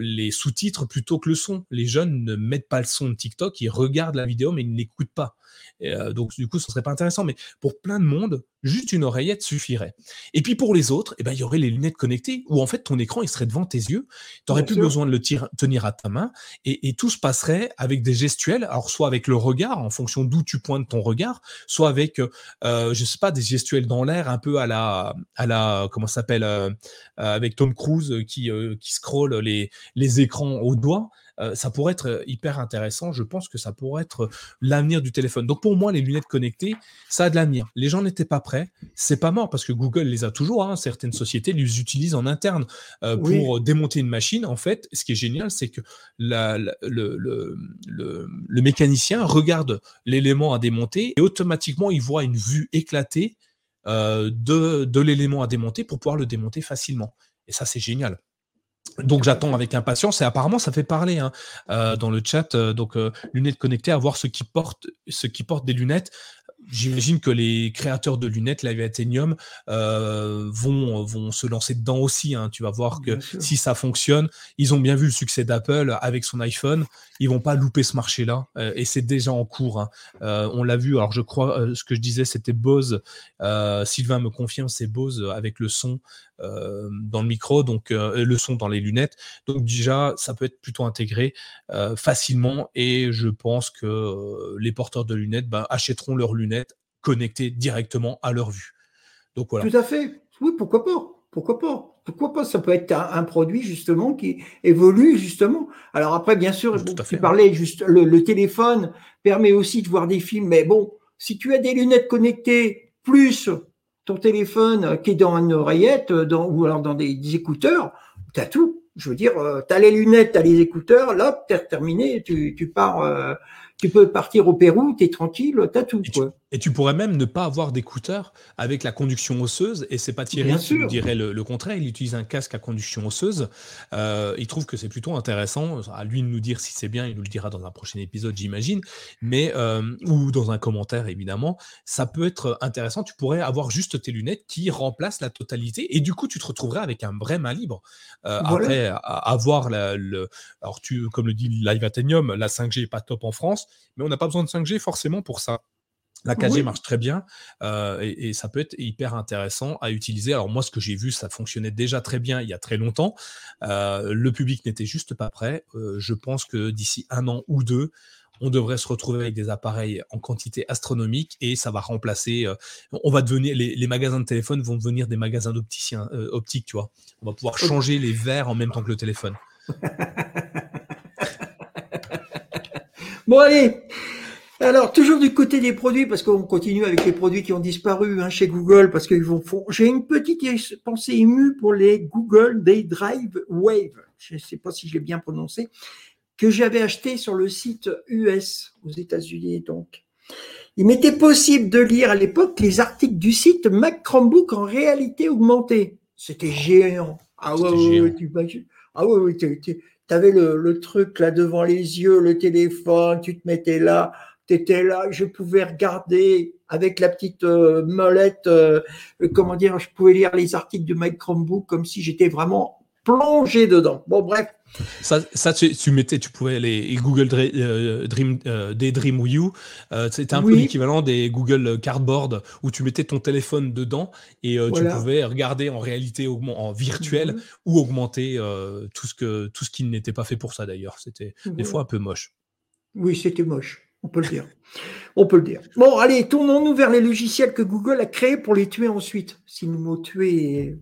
les sous-titres plutôt que le son. Les jeunes ne mettent pas le son de TikTok, ils regardent la vidéo mais ils ne l'écoutent pas. Euh, donc, du coup, ce serait pas intéressant. Mais pour plein de monde, juste une oreillette suffirait. Et puis pour les autres, eh ben, il y aurait les lunettes connectées où en fait ton écran il serait devant tes yeux. Tu n'aurais plus besoin de le tenir à ta main et, tout se passerait avec des gestuels. Alors soit avec le regard en fonction d'où tu pointes ton regard, soit avec euh, je sais pas des gestuels dans l'air un peu à la à la comment s'appelle euh, avec Tom Cruise qui qui scrolle les les écrans au doigt. Euh, ça pourrait être euh, hyper intéressant. Je pense que ça pourrait être euh, l'avenir du téléphone. Donc pour moi, les lunettes connectées, ça a de l'avenir. Les gens n'étaient pas prêts. C'est pas mort parce que Google les a toujours. Hein. Certaines sociétés les utilisent en interne pour démonter une machine. En fait, ce qui est génial, c'est que le, le, mécanicien regarde l'élément à démonter et automatiquement, il voit une vue éclatée de, de l'élément à démonter pour pouvoir le démonter facilement. Et ça, c'est génial. Donc j'attends avec impatience et apparemment ça fait parler hein, euh, dans le chat. Euh, donc euh, lunettes connectées, à voir ceux qui portent, ceux qui portent des lunettes. J'imagine que les créateurs de lunettes, Live Athenium, vont, vont se lancer dedans aussi. Hein. Tu vas voir que si ça fonctionne, ils ont bien vu le succès d'Apple avec son iPhone. Ils vont pas louper ce marché-là et c'est déjà en cours. Hein. on l'a vu. Alors je crois, ce que je disais, c'était Bose. Sylvain me confirme, c'est Bose avec le son dans le micro, donc euh, le son dans les lunettes. Donc déjà, ça peut être plutôt intégré euh, facilement et je pense que les porteurs de lunettes ben, achèteront leurs lunettes connectées directement à leur vue. Donc voilà. Tout à fait. Oui, pourquoi pas Pourquoi pas pourquoi pas Ça peut être un, produit justement qui évolue justement. Alors après, bien sûr, tu parlais juste le, téléphone permet aussi de voir des films, mais bon, si tu as des lunettes connectées plus ton téléphone qui est dans une oreillette dans, ou alors dans des, écouteurs, tu as tout. Je veux dire, euh, tu as les lunettes, tu as les écouteurs, là, tu terminé, tu, tu pars, euh, tu peux partir au Pérou, tu es tranquille, tu as tout. Quoi. Et tu pourrais même ne pas avoir d'écouteurs avec la conduction osseuse. Et c'est pas Thierry qui dirait le, contraire. Il utilise un casque à conduction osseuse. Euh, il trouve que c'est plutôt intéressant. À lui de nous dire si c'est bien. Il nous le dira dans un prochain épisode, j'imagine. Mais euh, ou dans un commentaire évidemment. Ça peut être intéressant. Tu pourrais avoir juste tes lunettes qui remplacent la totalité. Et du coup, tu te retrouverais avec un vrai main libre. Euh, après, avoir la, le, alors tu, comme le dit Live Athenium, la 5G est pas top en France, mais on n'a pas besoin de 5G forcément pour ça. La 4G marche très bien euh, et, ça peut être hyper intéressant à utiliser. Alors moi, ce que j'ai vu, ça fonctionnait déjà très bien il y a très longtemps. Euh, le public n'était juste pas prêt. Euh, je pense que d'ici un an ou deux, on devrait se retrouver avec des appareils en quantité astronomique et ça va remplacer. on va devenir les, magasins de téléphone vont devenir des magasins d'opticiens optiques, tu vois. On va pouvoir changer les verres en même temps que le téléphone. *laughs* bon allez. Alors, toujours du côté des produits, parce qu'on continue avec les produits qui ont disparu hein, chez Google, parce qu'ils vont font. J'ai une petite pensée émue pour les Google Day Drive Wave. Je ne sais pas si je l'ai bien prononcé, que j'avais acheté sur le site US aux États-Unis. Donc, Il m'était possible de lire à l'époque les articles du site Mac Chromebook en réalité augmentée. C'était géant. Ah ouais, ouais, tu, ah ouais, ouais, tu avais le, le, truc là devant les yeux, le téléphone, tu te mettais là, tu étais là, je pouvais regarder avec la petite euh, molette, euh, comment dire, je pouvais lire les articles de Mac Chromebook comme si j'étais vraiment plongé dedans. Bon, bref. Ça, ça tu, mettais, tu pouvais les, Google euh, Dream, euh, des Dream You. Euh, c'était un peu l'équivalent des Google Cardboard où tu mettais ton téléphone dedans et tu pouvais regarder en réalité en virtuel mhm. ou augmenter tout ce que tout ce qui n'était pas fait pour ça d'ailleurs. C'était des fois un peu moche. Oui, c'était moche. On peut le dire. On peut le dire. Bon, allez, tournons-nous vers les logiciels que Google a créés pour les tuer ensuite. Si nous mots tuer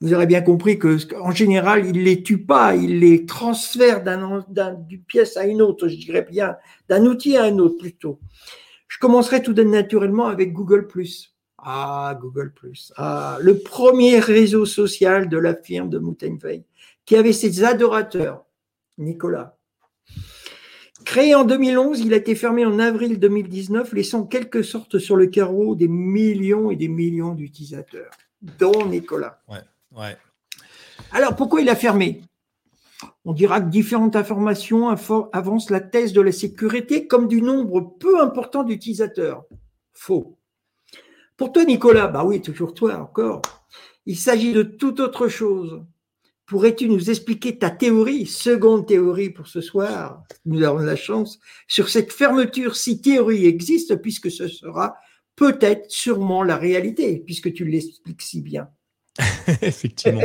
vous aurez bien compris que en général, il les tue pas, il les transfère d'une pièce à une autre, je dirais bien, d'un outil à un autre plutôt. Je commencerai tout naturellement avec Google+. Ah, Google+. Ah, le premier réseau social de la firme de Moutenfei, qui avait ses adorateurs. Nicolas. Créé en 2011, il a été fermé en avril 2019, laissant quelque sorte sur le carreau des millions et des millions d'utilisateurs, dont Nicolas. Ouais. Ouais. Alors, pourquoi il a fermé? On dira que différentes informations avancent la thèse de la sécurité comme du nombre peu important d'utilisateurs. Faux. Pour toi, Nicolas, bah oui, toujours toi encore. Il s'agit de toute autre chose. Pourrais-tu nous expliquer ta théorie, seconde théorie pour ce soir, nous avons la chance, sur cette fermeture si théorie existe, puisque ce sera peut-être sûrement la réalité, puisque tu l'expliques si bien. *laughs* Effectivement.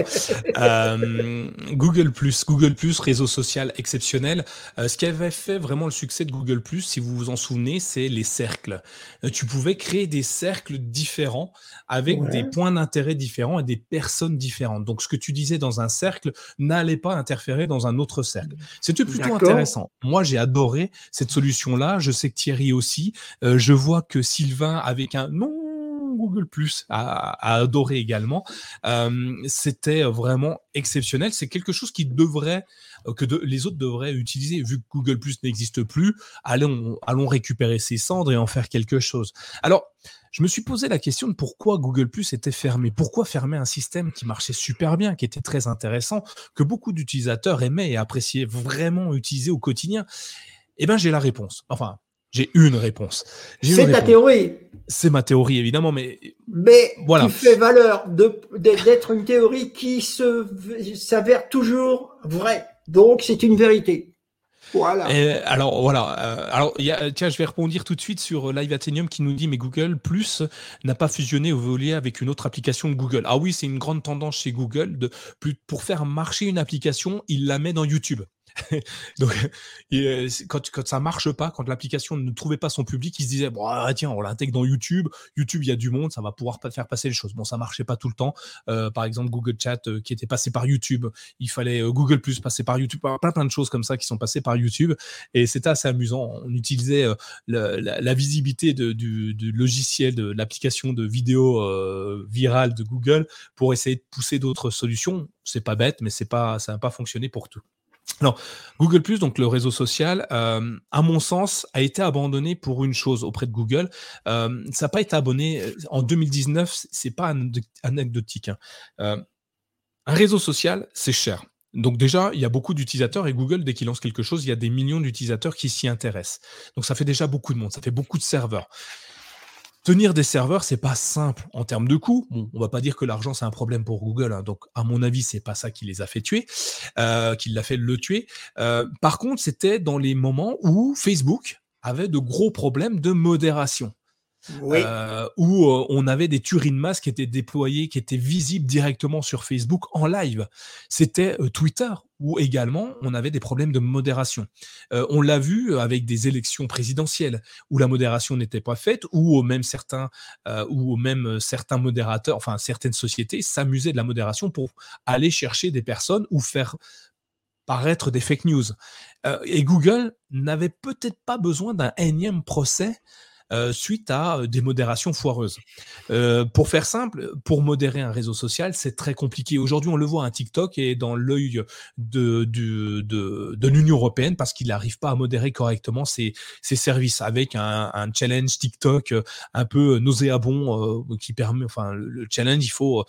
euh, Google Google réseau social exceptionnel. Euh, ce qui avait fait vraiment le succès de Google si vous vous en souvenez, c'est les cercles. Euh, tu pouvais créer des cercles différents avec des points d'intérêt différents et des personnes différentes. Donc, ce que tu disais dans un cercle n'allait pas interférer dans un autre cercle. C'était plutôt intéressant. Moi, j'ai adoré cette solution-là. Je sais que Thierry aussi. Je vois que Sylvain, avec un non Google Plus a, adoré également. Euh, c'était vraiment exceptionnel. C'est quelque chose qui devrait euh, que les autres devraient utiliser. Vu que Google Plus n'existe plus, allons, allons récupérer ces cendres et en faire quelque chose. Alors, je me suis posé la question de pourquoi Google Plus était fermé. Pourquoi fermer un système qui marchait super bien, qui était très intéressant, que beaucoup d'utilisateurs aimaient et appréciaient vraiment utiliser au quotidien? Eh bien, j'ai la réponse. Enfin, j'ai une réponse. C'est ta théorie. C'est ma théorie, évidemment, mais. Mais voilà. qui fait valeur d'être une théorie qui s'avère toujours vraie. Donc, c'est une vérité. Voilà. alors voilà. Euh, alors y a, tiens, je vais répondre tout de suite sur euh, Live Athenium qui nous dit mais Google Plus n'a pas fusionné ou volé avec une autre application de Google. Ah oui, c'est une grande tendance chez Google de pour faire marcher une application, il la met dans YouTube. *laughs* Donc, euh, quand, quand ça marche pas, quand l'application ne trouvait pas son public, il se disait bon, ah, tiens, on l'intègre dans YouTube. YouTube, il y a du monde, ça va pouvoir faire passer les choses. Bon, ça marchait pas tout le temps. Euh, par exemple, Google Chat euh, qui était passé par YouTube, il fallait Google Plus passer par YouTube, plein de choses comme ça qui sont passées par YouTube. Et c'était assez amusant. On utilisait la, visibilité du, logiciel, de l'application de vidéo virale de Google pour essayer de pousser d'autres solutions. C'est pas bête, mais c'est pas, ça n'a pas fonctionné pour tout. Alors, Google donc le réseau social, euh, à mon sens, a été abandonné pour une chose auprès de Google. Euh, ça n'a pas été abonné euh, en 2019, c'est pas anecdotique. Hein. un réseau social, c'est cher. Donc déjà, il y a beaucoup d'utilisateurs et Google, dès qu'il lance quelque chose, il y a des millions d'utilisateurs qui s'y intéressent. Donc ça fait déjà beaucoup de monde, ça fait beaucoup de serveurs. Tenir des serveurs, c'est pas simple en termes de coûts. Bon, on va pas dire que l'argent c'est un problème pour Google, hein. donc à mon avis c'est pas ça qui les a fait tuer, euh, qui l'a fait le tuer. Euh, par contre, c'était dans les moments où Facebook avait de gros problèmes de modération. Euh, où euh, on avait des Turing mass qui étaient déployés, qui étaient visibles directement sur Facebook en live. C'était euh, Twitter où également on avait des problèmes de modération. on l'a vu avec des élections présidentielles où la modération n'était pas faite, ou même certains, ou même certains modérateurs, enfin certaines sociétés s'amusaient de la modération pour aller chercher des personnes ou faire paraître des fake news. et Google n'avait peut-être pas besoin d'un énième procès suite à des modérations foireuses. pour faire simple, pour modérer un réseau social, c'est très compliqué. Aujourd'hui, on le voit, un TikTok est dans l'œil de, l'Union européenne parce qu'il n'arrive pas à modérer correctement ses, services avec un, challenge TikTok un peu nauséabond qui permet, enfin, le challenge, il faut,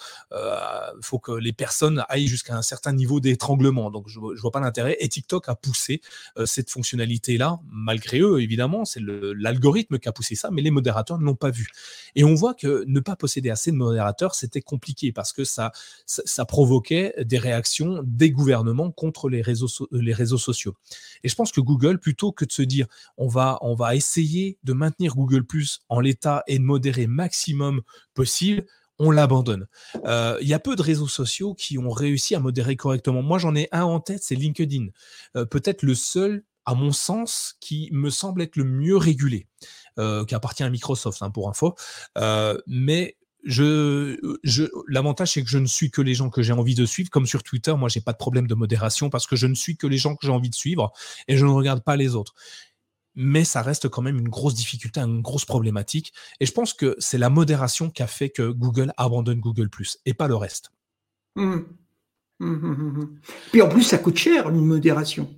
que les personnes aillent jusqu'à un certain niveau d'étranglement. Donc, je, je vois pas l'intérêt. Et TikTok a poussé cette fonctionnalité-là, malgré eux, évidemment, c'est l'algorithme qui a poussé ça, mais les modérateurs ne l'ont pas vu. Et on voit que ne pas posséder assez de modérateurs, c'était compliqué parce que ça, ça, provoquait des réactions des gouvernements contre les réseaux, les réseaux sociaux. Et je pense que Google, plutôt que de se dire on va, on va essayer de maintenir Google Plus en l'état et de modérer maximum possible, on l'abandonne. Euh, il y a peu de réseaux sociaux qui ont réussi à modérer correctement. Moi, j'en ai un en tête, c'est LinkedIn. Euh, peut-être le seul, à mon sens, qui me semble être le mieux régulé, euh, qui appartient à Microsoft, hein, pour info. mais je, l'avantage c'est que je ne suis que les gens que j'ai envie de suivre, comme sur Twitter. Moi, j'ai pas de problème de modération parce que je ne suis que les gens que j'ai envie de suivre et je ne regarde pas les autres mais ça reste quand même une grosse difficulté, une grosse problématique. Et je pense que c'est la modération qui a fait que Google abandonne Google ⁇ et pas le reste. Mmh. Mmh, mmh, Puis en plus, ça coûte cher, une modération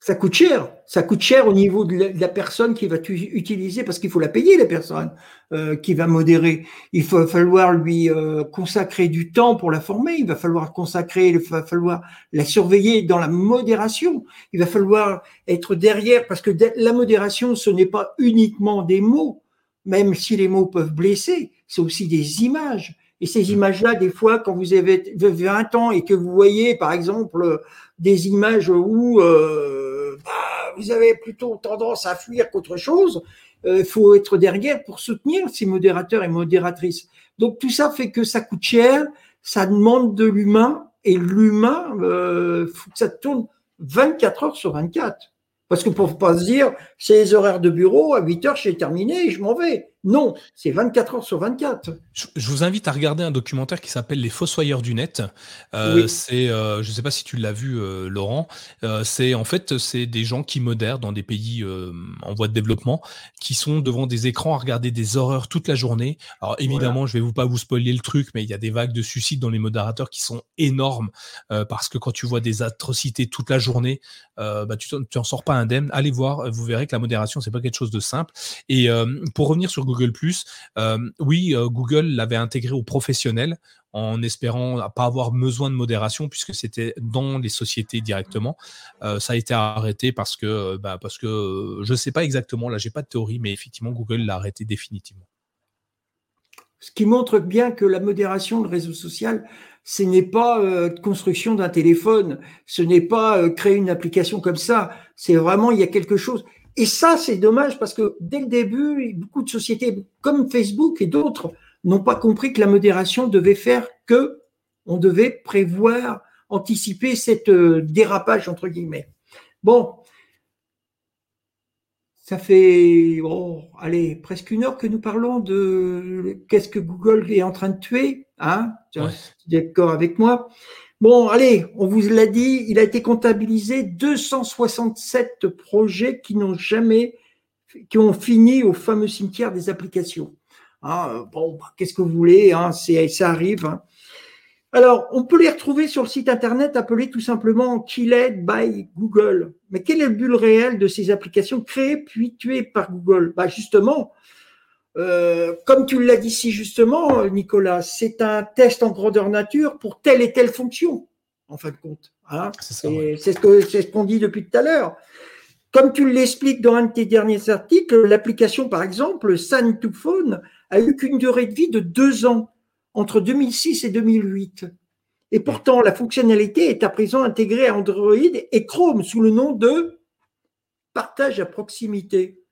ça coûte cher. Ça coûte cher au niveau de la, personne qui va utiliser parce qu'il faut la payer, la personne euh, qui va modérer. Il va falloir lui euh, consacrer du temps pour la former. Il va falloir consacrer, il va falloir la surveiller dans la modération. Il va falloir être derrière parce que la modération, ce n'est pas uniquement des mots, même si les mots peuvent blesser. C'est aussi des images. Et ces images-là, des fois, quand vous avez 20 ans et que vous voyez, par exemple, des images où euh, vous avez plutôt tendance à fuir qu'autre chose, il euh, faut être derrière pour soutenir ces modérateurs et modératrices. Donc tout ça fait que ça coûte cher, ça demande de l'humain, et l'humain, euh, faut que ça tourne 24 heures sur 24. Parce que pour pas se dire, c'est les horaires de bureau, à 8 heures, j'ai terminé, je m'en vais. Non, c'est 24 heures sur 24. Je, vous invite à regarder un documentaire qui s'appelle Les Fossoyeurs du net. Euh, c'est, euh, je ne sais pas si tu l'as vu, euh, Laurent. c'est en fait, c'est des gens qui modèrent dans des pays en voie de développement, qui sont devant des écrans à regarder des horreurs toute la journée. Alors évidemment, je vais vous pas vous spoiler le truc, mais il y a des vagues de suicides dans les modérateurs qui sont énormes parce que quand tu vois des atrocités toute la journée, bah, tu n'en sors pas indemne. Allez voir, vous verrez que la modération c'est pas quelque chose de simple. Et pour revenir sur Google euh, oui, euh, Google l'avait intégré aux professionnels en espérant pas avoir besoin de modération puisque c'était dans les sociétés directement. Euh, ça a été arrêté parce que, bah, parce que je ne sais pas exactement, là j'ai pas de théorie, mais effectivement Google l'a arrêté définitivement. Ce qui montre bien que la modération, le réseau social, ce n'est pas construction d'un téléphone, ce n'est pas créer une application comme ça, c'est vraiment, il y a quelque chose. Et ça, c'est dommage parce que dès le début, beaucoup de sociétés comme Facebook et d'autres n'ont pas compris que la modération devait faire que on devait prévoir, anticiper cette euh, dérapage entre guillemets. Bon, ça fait, oh, allez, presque une heure que nous parlons de qu'est-ce que Google est en train de tuer, hein? Tu es d'accord avec moi? Bon, allez, on vous l'a dit, il a été comptabilisé 267 projets qui n'ont jamais, qui ont fini au fameux cimetière des applications. Ah, bon, bah, qu'est-ce que vous voulez hein, Ça arrive. Hein. Alors, on peut les retrouver sur le site internet appelé tout simplement Killed by Google. Mais quel est le but réel de ces applications créées puis tuées par Google? Bah Justement, euh, comme tu l'as dit si justement, Nicolas, c'est un test en grandeur nature pour telle et telle fonction, en fin de compte. Hein. c'est ce qu'on dit depuis tout à l'heure. Comme tu l'expliques dans un de tes derniers articles, l'application, par exemple, Sun to Phone, a eu qu'une durée de vie de deux ans, entre 2006 et 2008. Et pourtant, la fonctionnalité est à présent intégrée à Android et Chrome sous le nom de partage à proximité.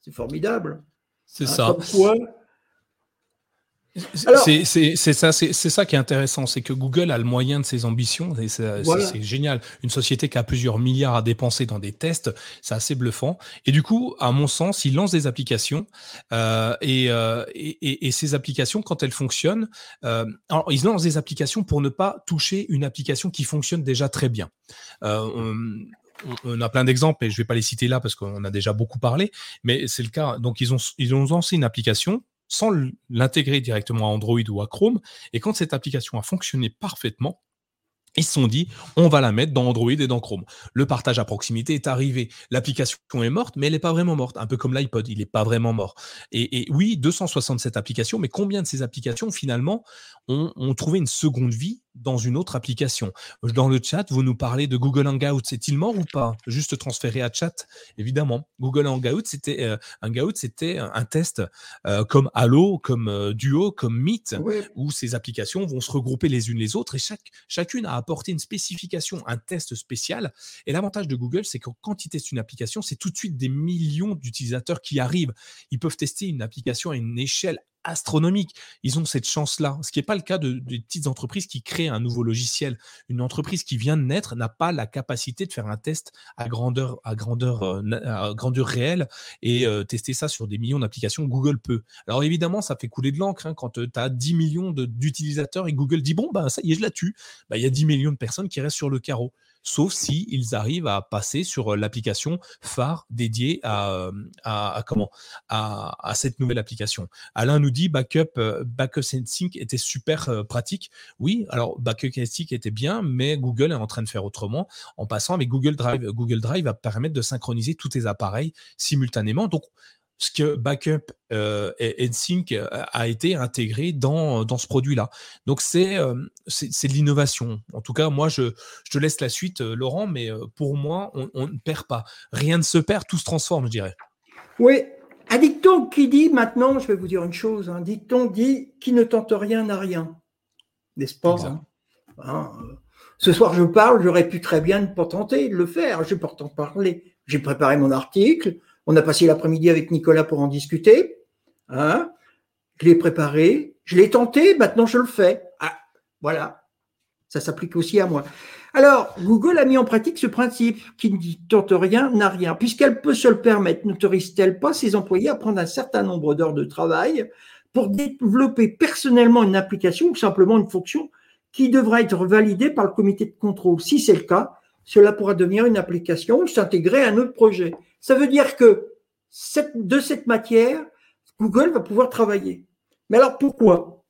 C'est formidable. C'est hein, ça. C'est ça, c'est ça qui est intéressant, c'est que Google a le moyen de ses ambitions, et c'est génial. Une société qui a plusieurs milliards à dépenser dans des tests, c'est assez bluffant. Et du coup, à mon sens, ils lancent des applications euh, euh, et, et, ces applications, quand elles fonctionnent, euh, alors ils lancent des applications pour ne pas toucher une application qui fonctionne déjà très bien. on, a plein d'exemples et je vais pas les citer là parce qu'on a déjà beaucoup parlé, mais c'est le cas. Donc ils ont ils ont lancé une application sans l'intégrer directement à Android ou à Chrome et quand cette application a fonctionné parfaitement, ils se sont dit, on va la mettre dans Android et dans Chrome. Le partage à proximité est arrivé. L'application est morte, mais elle n'est pas vraiment morte. Un peu comme l'iPod, il n'est pas vraiment mort. Et, oui, 267 applications, mais combien de ces applications, finalement, ont trouvé une seconde vie dans une autre application. Dans le chat, vous nous parlez de Google Hangouts. Est-il mort ou pas? Juste transféré à chat, évidemment. Google Hangouts, c'était euh, Hangout, c'était un test euh, comme Allo, comme euh, Duo, comme Meet, où ces applications vont se regrouper les unes les autres et chaque, chacune a apporté une spécification, un test spécial. Et l'avantage de Google, c'est que quand ils testent une application, c'est tout de suite des millions d'utilisateurs qui arrivent. Ils peuvent tester une application à une échelle astronomique. Ils ont cette chance-là, ce qui n'est pas le cas de, des petites entreprises qui créent un nouveau logiciel. Une entreprise qui vient de naître n'a pas la capacité de faire un test à grandeur, à grandeur, euh, grandeur réelle et euh, tester ça sur des millions d'applications. Google peut. Alors évidemment, ça fait couler de l'encre hein, quand tu as 10 millions d'utilisateurs et Google dit bon, bah, ça y est, je la tue. Bah, il y a 10 millions de personnes qui restent sur le carreau sauf si ils arrivent à passer sur euh, l'application phare dédiée à, euh, à, cette nouvelle application. Alain nous dit backup euh, backup sync était super pratique. Oui, alors backup sync était bien, mais Google est en train de faire autrement en passant avec Google Drive. Google Drive va permettre de synchroniser tous tes appareils simultanément. Donc ce que Backup euh, et NSYNC euh, a été intégré dans, dans ce produit-là. Donc c'est euh, c'est de l'innovation. En tout cas, moi, je, je, te laisse la suite, Laurent, mais pour moi, on, ne perd pas. Rien ne se perd, tout se transforme, je dirais. Oui. Un dicton qui dit maintenant, je vais vous dire une chose, un dicton dit qui ne tente rien n'a rien. N'est-ce pas? Hein hein, Ce soir, je parle, j'aurais pu très bien ne pas tenter de le faire. J'ai pourtant parlé. J'ai préparé mon article, on a passé l'après-midi avec Nicolas pour en discuter. Hein je l'ai préparé, je l'ai tenté, maintenant je le fais. Ah, voilà. Ça s'applique aussi à moi. Alors, Google a mis en pratique ce principe qui ne tente rien, n'a rien. Puisqu'elle peut se le permettre, n'autorise-t-elle pas ses employés à prendre un certain nombre d'heures de travail pour développer personnellement une application ou simplement une fonction qui devra être validée par le comité de contrôle? Si c'est le cas, cela pourra devenir une application ou s'intégrer à un autre projet. Ça veut dire que de cette matière, Google va pouvoir travailler. Mais alors pourquoi?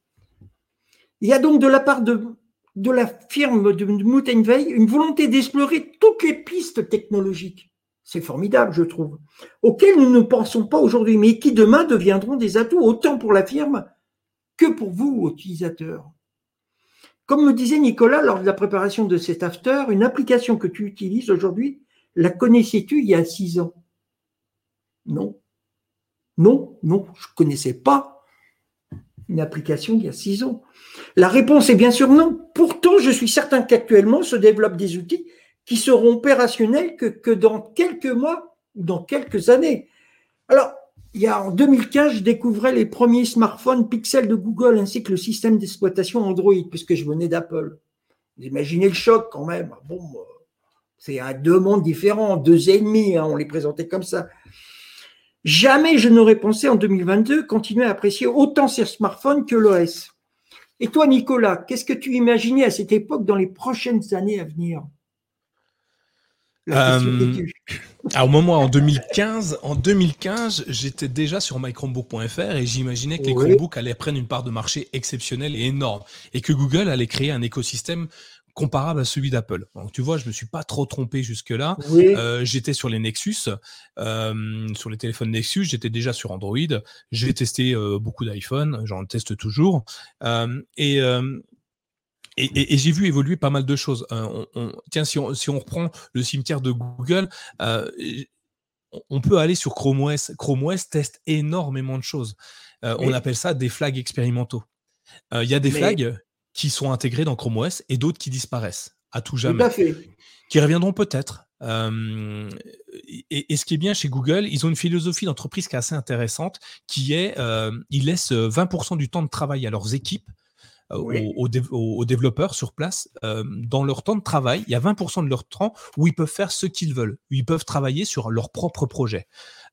Il y a donc de la part de, de la firme de Moutenveil une volonté d'explorer toutes les pistes technologiques. C'est formidable, je trouve, auxquelles nous ne pensons pas aujourd'hui, mais qui demain deviendront des atouts autant pour la firme que pour vous, utilisateurs. Comme me disait Nicolas lors de la préparation de cet after, une application que tu utilises aujourd'hui, la connaissais-tu il y a six ans? Non. Non, non, je ne connaissais pas une application il y a six ans. La réponse est bien sûr non. Pourtant, je suis certain qu'actuellement se développent des outils qui seront opérationnels que, que dans quelques mois ou dans quelques années. Alors, en 2015, je découvrais les premiers smartphones Pixel de Google ainsi que le système d'exploitation Android, puisque je venais d'Apple. Vous imaginez le choc quand même. Bon, euh, c'est deux mondes différents, deux ennemis, hein, on les présentait comme ça. Jamais je n'aurais pensé en 2022 continuer à apprécier autant ces smartphones que l'OS. Et toi, Nicolas, qu'est-ce que tu imaginais à cette époque dans les prochaines années à venir? Euh, alors moi, en 2015, en 2015, j'étais déjà sur mychromebook.fr et j'imaginais que les Chromebooks allaient prendre une part de marché exceptionnelle et énorme et que Google allait créer un écosystème comparable à celui d'Apple. Donc tu vois, je me suis pas trop trompé jusque-là. Euh, j'étais sur les Nexus, euh, sur les téléphones Nexus, j'étais déjà sur Android. J'ai testé beaucoup d'iPhone, j'en teste toujours. et et, j'ai vu évoluer pas mal de choses. tiens, si on, si on, reprend le cimetière de Google, on peut aller sur Chrome OS. Chrome OS teste énormément de choses. on appelle ça des flags expérimentaux. Il y a des flags qui sont intégrés dans Chrome OS et d'autres qui disparaissent à tout jamais. Qui reviendront peut-être. Euh, et, ce qui est bien chez Google, ils ont une philosophie d'entreprise qui est assez intéressante, qui est, euh, ils laissent 20% du temps de travail à leurs équipes, euh, aux, développeurs sur place. dans leur temps de travail, il y a 20% de leur temps où ils peuvent faire ce qu'ils veulent, où ils peuvent travailler sur leur propre projet.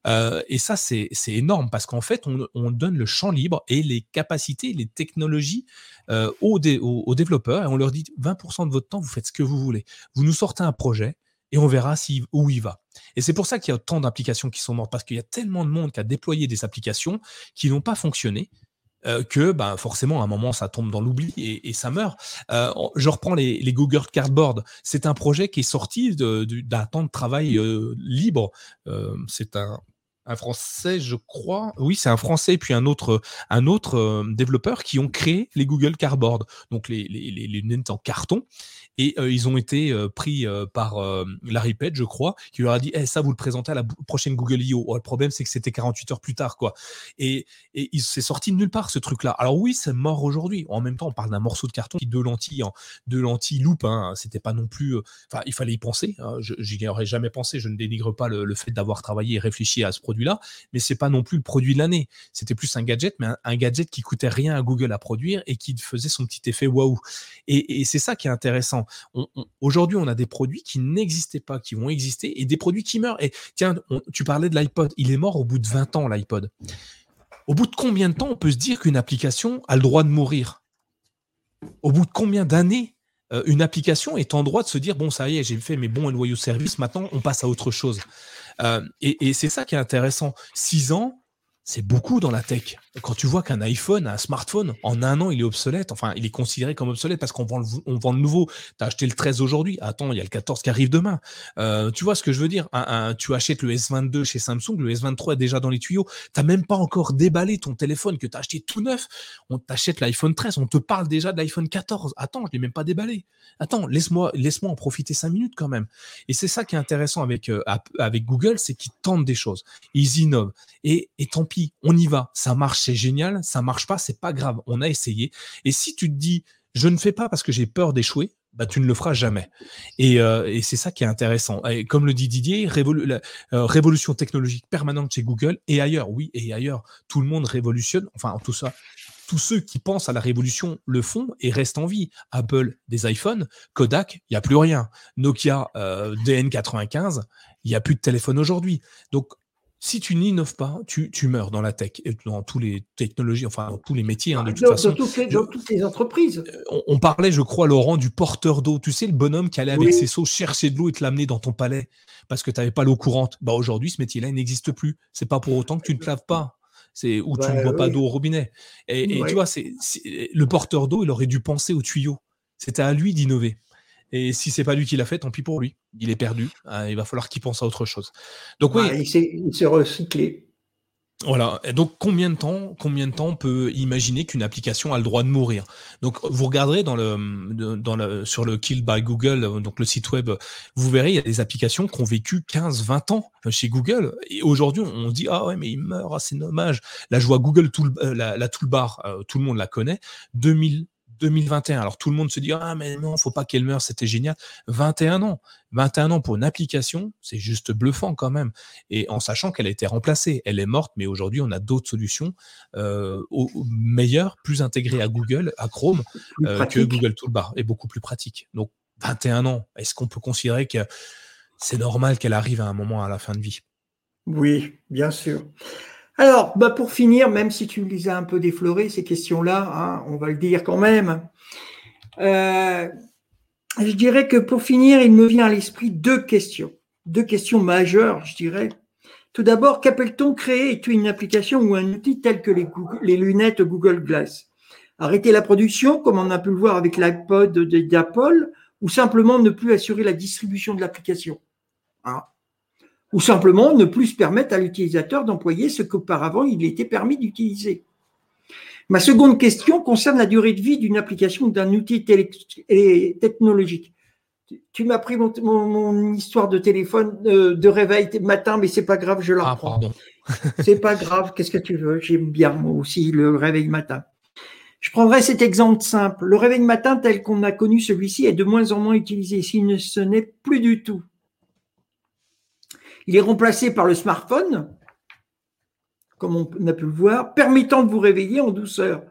Euh, et ça, c'est énorme parce qu'en fait, on, donne le champ libre et les capacités, les technologies euh, aux, développeurs et on leur dit 20% de votre temps, vous faites ce que vous voulez. Vous nous sortez un projet et on verra si, où il va. Et c'est pour ça qu'il y a tant d'applications qui sont mortes, parce qu'il y a tellement de monde qui a déployé des applications qui n'ont pas fonctionné, euh, que ben, forcément à un moment ça tombe dans l'oubli et, ça meurt. Euh, je reprends les, Google Cardboard. C'est un projet qui est sorti d'un temps de travail euh, libre. c'est un, un français, je crois. Oui, c'est un français puis un autre, un autre développeur qui ont créé les Google Cardboard, donc les, les, les lunettes en carton et euh, ils ont été euh, pris euh, par Larry Page, je crois, qui leur a dit eh, ça, vous le présentez à la prochaine Google I.O. Oh, le problème, c'est que c'était 48 heures plus tard, quoi. Et, et il s'est sorti de nulle part, ce truc-là. Alors oui, c'est mort aujourd'hui. En même temps, on parle d'un morceau de carton qui deux lentilles, en, deux lentilles loupe. Hein. C'était pas non plus. Enfin, il fallait y penser. Hein. Je n'y aurais jamais pensé. Je ne dénigre pas le, fait d'avoir travaillé et réfléchi à ce produit-là, mais c'est pas non plus le produit de l'année. C'était plus un gadget, mais un, gadget qui coûtait rien à Google à produire et qui faisait son petit effet waouh. Et c'est ça qui est intéressant. Aujourd'hui, on a des produits qui n'existaient pas, qui vont exister, et des produits qui meurent. Et tiens, tu parlais de l'iPod. Il est mort au bout de 20 ans, l'iPod. Au bout de combien de temps on peut se dire qu'une application a le droit de mourir? Au bout de combien d'années euh, une application est en droit de se dire bon, ça y est, j'ai fait mes bons et loyaux services, maintenant on passe à autre chose? Euh, et, c'est ça qui est intéressant. Six ans, c'est beaucoup dans la tech. Quand tu vois qu'un iPhone, un smartphone, en un an, il est obsolète. Enfin, il est considéré comme obsolète parce qu'on vend le, vend nouveau. Tu as acheté le 13 aujourd'hui. Attends, il y a le 14 qui arrive demain. Euh, tu vois ce que je veux dire? Tu achètes le S22 chez Samsung, le S23 est déjà dans les tuyaux. Tu même pas encore déballé ton téléphone que tu as acheté tout neuf. On t'achète l'iPhone 13. On te parle déjà de l'iPhone 14. Attends, je l'ai même pas déballé. Attends, laisse-moi laisse en profiter cinq minutes quand même. Et c'est ça qui est intéressant avec, euh, avec Google, c'est qu'ils tentent des choses. Ils innovent. Et, et tant pis, on y va. Ça marche, c'est génial. Ça marche pas, c'est pas grave. On a essayé. Et si tu te dis, je ne fais pas parce que j'ai peur d'échouer, bah, tu ne le feras jamais. Et, euh, c'est ça qui est intéressant. Et comme le dit Didier, euh, révolution technologique permanente chez Google et ailleurs. Oui, et ailleurs. Tout le monde révolutionne. Enfin, tout ça. Tous ceux qui pensent à la révolution le font et restent en vie. Apple, des iPhones, Kodak, il n'y a plus rien. Nokia, euh, DN95, il n'y a plus de téléphone aujourd'hui. Donc, si tu n'innoves pas, tu, meurs dans la tech, dans tous les technologies, enfin dans tous les métiers, hein, de toute façon. Dans toutes, les, entreprises. Euh, on, parlait, je crois, Laurent, du porteur d'eau. Tu sais, le bonhomme qui allait avec ses seaux chercher de l'eau et te l'amener dans ton palais parce que tu n'avais pas l'eau courante. Bah, aujourd'hui, ce métier-là, il n'existe plus. C'est pas pour autant que tu ne te laves pas. C'est où tu ne bois pas d'eau au robinet. Et, tu vois, c'est le porteur d'eau, il aurait dû penser au tuyau. C'était à lui d'innover. Et si c'est pas lui qui l'a fait, tant pis pour lui. Il est perdu. Ah, il va falloir qu'il pense à autre chose. Donc oui. il s'est recyclé. Voilà. Et donc combien de temps, combien de temps on peut imaginer qu'une application a le droit de mourir? Donc vous regarderez dans le, dans le, sur le Kill by Google, donc le site web, vous verrez il y a des applications qui ont vécu 15-20 ans chez Google. Et aujourd'hui on se dit ah ouais mais il meurt, ah, c'est dommage. Là je vois Google tool, euh, la, la toolbar, euh, tout le monde la connaît. 2000 2021. Alors tout le monde se dit ah mais non, faut pas qu'elle meure, c'était génial. 21 ans, 21 ans pour une application, c'est juste bluffant quand même. Et en sachant qu'elle a été remplacée, elle est morte, mais aujourd'hui on a d'autres solutions euh, meilleures, plus intégrées à Google, à Chrome euh, que Google Toolbar et beaucoup plus pratique. Donc 21 ans, est-ce qu'on peut considérer que c'est normal qu'elle arrive à un moment à la fin de vie? Oui, bien sûr. Alors, bah pour finir, même si tu les as un peu déflorées, ces questions-là, hein, on va le dire quand même. Euh, je dirais que pour finir, il me vient à l'esprit deux questions, deux questions majeures, je dirais. Tout d'abord, qu'appelle-t-on créer? Une application ou un outil tel que les, les lunettes Google Glass? Arrêter la production, comme on a pu le voir avec l'iPod d'Apple, ou simplement ne plus assurer la distribution de l'application? Hein? Ou simplement ne plus permettre à l'utilisateur d'employer ce qu'auparavant il était permis d'utiliser. Ma seconde question concerne la durée de vie d'une application ou d'un outil technologique. Tu m'as pris mon, histoire de téléphone euh, de réveil matin, mais c'est pas grave, je la ah, reprends. *laughs* c'est pas grave, qu'est-ce que tu veux J'aime bien moi aussi le réveil matin. Je prendrai cet exemple simple. Le réveil matin tel qu'on a connu celui-ci est de moins en moins utilisé, si ce n'est plus du tout. Il est remplacé par le smartphone, comme on a pu le voir, permettant de vous réveiller en douceur.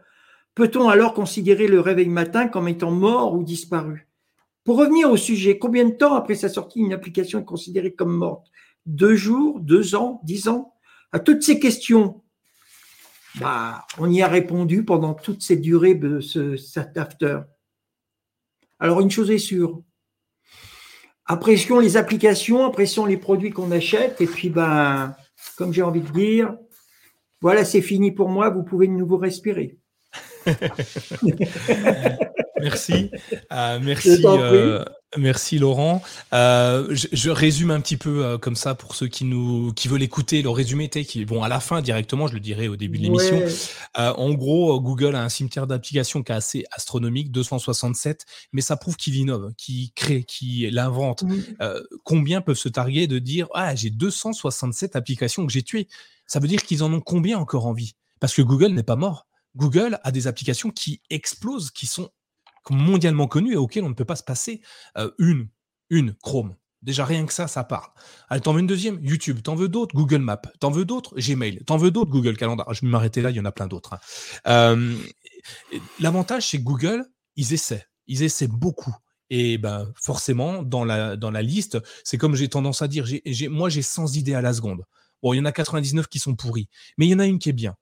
Peut-on alors considérer le réveil matin comme étant mort ou disparu? Pour revenir au sujet, combien de temps après sa sortie une application est considérée comme morte? Deux jours, deux ans, dix ans? À toutes ces questions, bah, on y a répondu pendant toute cette durée de ce, cet after. Alors une chose est sûre, apprécions les applications, apprécions les produits qu'on achète. Et puis, ben, comme j'ai envie de dire, voilà, c'est fini pour moi, vous pouvez de nouveau respirer. *laughs* merci. Euh, merci, merci Laurent. Euh, je, résume un petit peu comme ça pour ceux qui nous qui veulent écouter le résumé qui bon à la fin directement, je le dirai au début de l'émission. en gros, Google a un cimetière d'applications qui est assez astronomique, 267, mais ça prouve qu'il innove, qu'il crée, qu'il invente. combien peuvent se targuer de dire ah j'ai 267 applications que j'ai tuées Ça veut dire qu'ils en ont combien encore en vie? Parce que Google n'est pas mort. Google a des applications qui explosent, qui sont mondialement connues et auxquelles on ne peut pas se passer. Euh, une, une, Chrome. Déjà, rien que ça, ça parle. T'en veux une deuxième? YouTube. T'en veux d'autres? Google Maps. T'en veux d'autres? Gmail. T'en veux d'autres? Google Calendar. Je vais m'arrêter là, il y en a plein d'autres. Hein. Euh, l'avantage, c'est que Google, ils essaient. Ils essaient beaucoup. Et ben, forcément, dans la, dans la liste, c'est comme j'ai tendance à dire, moi, j'ai 100 idées à la seconde. Bon, il y en a 99 qui sont pourries, mais il y en a une qui est bien.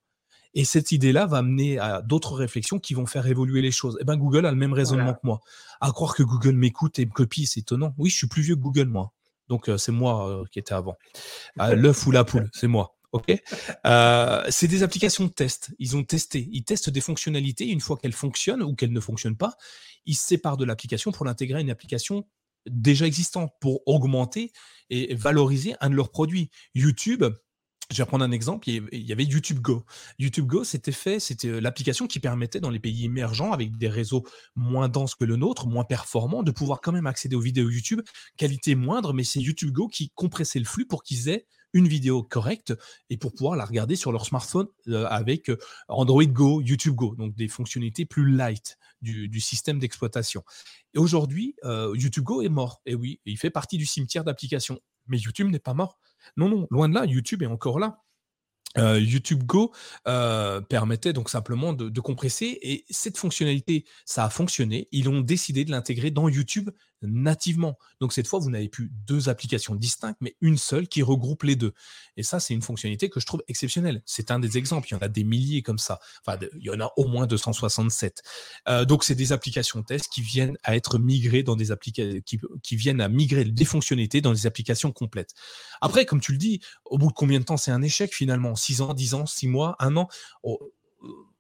Et cette idée-là va mener à d'autres réflexions qui vont faire évoluer les choses. Et eh ben Google a le même raisonnement que moi. À croire que Google m'écoute et me copie, c'est étonnant. Oui, je suis plus vieux que Google, moi. Donc euh, c'est moi euh, qui étais avant. Euh, *laughs* l'œuf ou la poule, c'est moi. Ok? c'est des applications de test. Ils ont testé. Ils testent des fonctionnalités. Une fois qu'elles fonctionnent ou qu'elles ne fonctionnent pas, ils se séparent de l'application pour l'intégrer à une application déjà existante pour augmenter et valoriser un de leurs produits. YouTube, je vais prendre un exemple. Il y avait YouTube Go. YouTube Go, c'était fait, c'était euh, l'application qui permettait dans les pays émergents, avec des réseaux moins denses que le nôtre, moins performants, de pouvoir quand même accéder aux vidéos YouTube, qualité moindre, mais c'est YouTube Go qui compressait le flux pour qu'ils aient une vidéo correcte et pour pouvoir la regarder sur leur smartphone euh, avec euh, Android Go, YouTube Go, donc des fonctionnalités plus light du, système d'exploitation. Et aujourd'hui, YouTube Go est mort. Et oui, il fait partie du cimetière d'applications. Mais YouTube n'est pas mort. Non, non, loin de là, YouTube est encore là. Euh, YouTube Go euh, permettait donc simplement de, compresser et cette fonctionnalité, ça a fonctionné. Ils ont décidé de l'intégrer dans YouTube nativement. Donc cette fois, vous n'avez plus deux applications distinctes, mais une seule qui regroupe les deux. Et ça, c'est une fonctionnalité que je trouve exceptionnelle. C'est un des exemples. Il y en a des milliers comme ça. Enfin, il y en a au moins 267. Euh, donc c'est des applications test qui viennent à être migrées dans des applications qui, viennent à migrer des fonctionnalités dans des applications complètes. Après, comme tu le dis, au bout de combien de temps c'est un échec finalement? 6 ans, 10 ans, 6 mois, 1 an? Oh,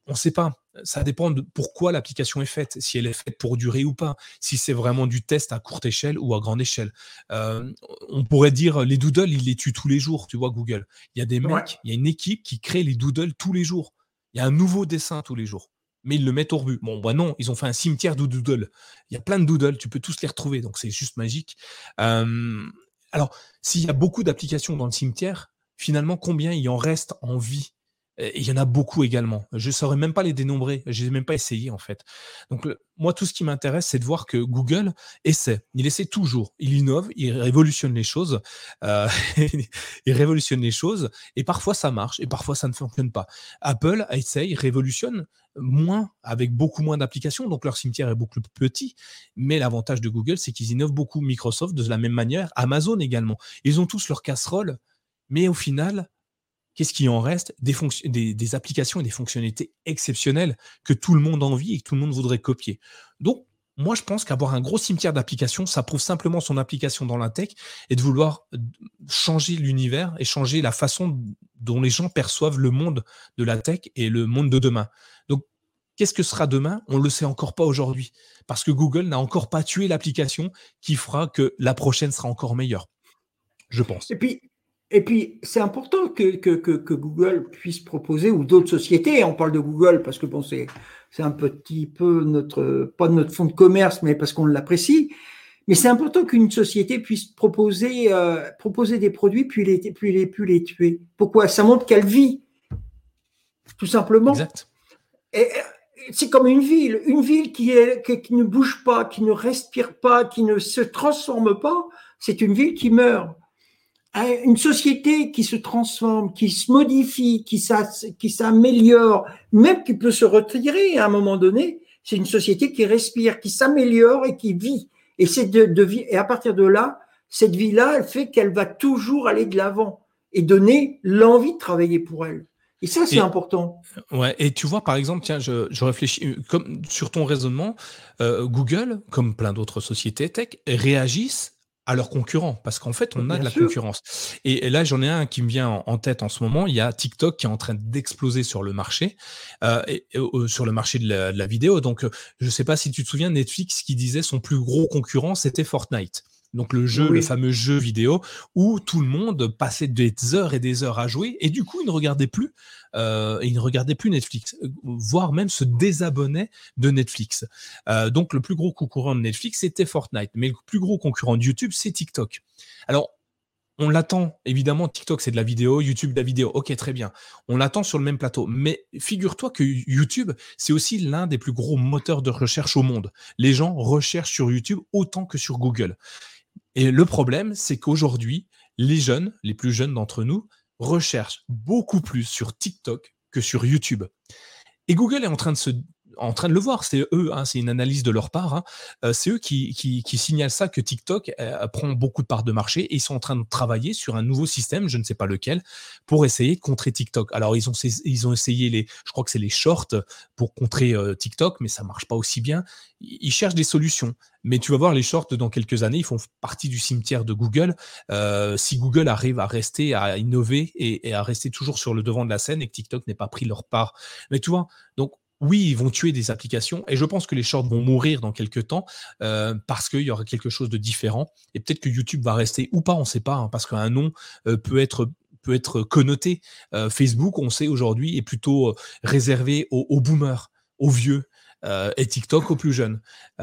on ne sait pas. Ça dépend de pourquoi l'application est faite, si elle est faite pour durer ou pas, si c'est vraiment du test à courte échelle ou à grande échelle. Euh, on pourrait dire les doodles, ils les tuent tous les jours, tu vois, Google. Il y a des mecs, il y a une équipe qui crée les doodles tous les jours. Il y a un nouveau dessin tous les jours. Mais ils le mettent au but. Bon, bah non, ils ont fait un cimetière de doodles. Il y a plein de doodles, tu peux tous les retrouver, donc c'est juste magique. Euh, alors, s'il y a beaucoup d'applications dans le cimetière, finalement, combien il en reste en vie? Il y en a beaucoup également. Je ne saurais même pas les dénombrer. Je n'ai même pas essayé en fait. Donc moi, tout ce qui m'intéresse, c'est de voir que Google essaie. Il essaie toujours. Il innove, il révolutionne les choses. Euh, *laughs* il révolutionne les choses. Et parfois ça marche et parfois ça ne fonctionne pas. Apple essaye, révolutionne moins, avec beaucoup moins d'applications. Donc leur cimetière est beaucoup plus petit. Mais l'avantage de Google, c'est qu'ils innovent beaucoup. Microsoft de la même manière. Amazon également. Ils ont tous leur casserole. Mais au final, qu'est-ce qui en reste des, applications et des fonctionnalités exceptionnelles que tout le monde envie et que tout le monde voudrait copier? Donc, moi, je pense qu'avoir un gros cimetière d'applications, ça prouve simplement son application dans la tech et de vouloir changer l'univers et changer la façon dont les gens perçoivent le monde de la tech et le monde de demain. Donc, qu'est-ce que sera demain? On ne le sait encore pas aujourd'hui parce que Google n'a encore pas tué l'application qui fera que la prochaine sera encore meilleure. Je pense. Et puis, et puis, c'est important que, que, que, Google puisse proposer, ou d'autres sociétés, on parle de Google parce que bon, c'est, c'est un petit peu notre, pas notre fonds de commerce, mais parce qu'on l'apprécie. Mais c'est important qu'une société puisse proposer, euh, proposer des produits puis les, puis les, puis les tuer. Pourquoi? Ça montre qu'elle vit, tout simplement. Exact. Et c'est comme une ville. Une ville qui, est, qui ne bouge pas, qui ne respire pas, qui ne se transforme pas, c'est une ville qui meurt une société qui se transforme, qui se modifie, qui s'améliore, même qui peut se retirer à un moment donné, c'est une société qui respire, qui s'améliore et qui vit. Et de, de vie. Et à partir de là, cette vie-là, elle fait qu'elle va toujours aller de l'avant et donner l'envie de travailler pour elle. Et ça, c'est important. Ouais. Et tu vois, par exemple, tiens, je, je réfléchis comme sur ton raisonnement, euh, Google, comme plein d'autres sociétés tech, réagissent à leurs concurrents, parce qu'en fait, on a de la concurrence. Et, là, j'en ai un qui me vient en, tête en ce moment. Il y a TikTok qui est en train d'exploser sur le marché, euh, et, euh, sur le marché de la, vidéo. Donc, je ne sais pas si tu te souviens, Netflix qui disait son plus gros concurrent, c'était Fortnite. Donc le jeu, le fameux jeu vidéo où tout le monde passait des heures et des heures à jouer et du coup il ne regardait plus, euh, il ne regardait plus Netflix, voire même se désabonnait de Netflix. Euh, donc le plus gros concurrent de Netflix c'était Fortnite, mais le plus gros concurrent de YouTube c'est TikTok. Alors on l'attend, évidemment, TikTok c'est de la vidéo, YouTube de la vidéo, ok très bien, on l'attend sur le même plateau, mais figure-toi que YouTube c'est aussi l'un des plus gros moteurs de recherche au monde. Les gens recherchent sur YouTube autant que sur Google. Et le problème, c'est qu'aujourd'hui, les jeunes, les plus jeunes d'entre nous, recherchent beaucoup plus sur TikTok que sur YouTube. Et Google est en train de se en train de le voir. C'est eux, hein, c'est une analyse de leur part. Hein. Euh, c'est eux qui, signalent ça que TikTok euh, prend beaucoup de parts de marché et ils sont en train de travailler sur un nouveau système, je ne sais pas lequel, pour essayer de contrer TikTok. Alors ils ont, essayé les, je crois que c'est les shorts pour contrer euh, TikTok, mais ça marche pas aussi bien. Ils cherchent des solutions. Mais tu vas voir, les shorts, dans quelques années, ils font partie du cimetière de Google. si Google arrive à rester, à innover et, et, à rester toujours sur le devant de la scène et que TikTok n'ait pas pris leur part. Mais tu vois, donc oui, ils vont tuer des applications et je pense que les shorts vont mourir dans quelques temps euh, parce qu'il y aura quelque chose de différent et peut-être que YouTube va rester ou pas, on ne sait pas, hein, parce qu'un nom euh, peut être peut être connoté. Euh, Facebook, on sait aujourd'hui, est plutôt réservé aux, boomers, aux vieux. et TikTok aux plus jeunes.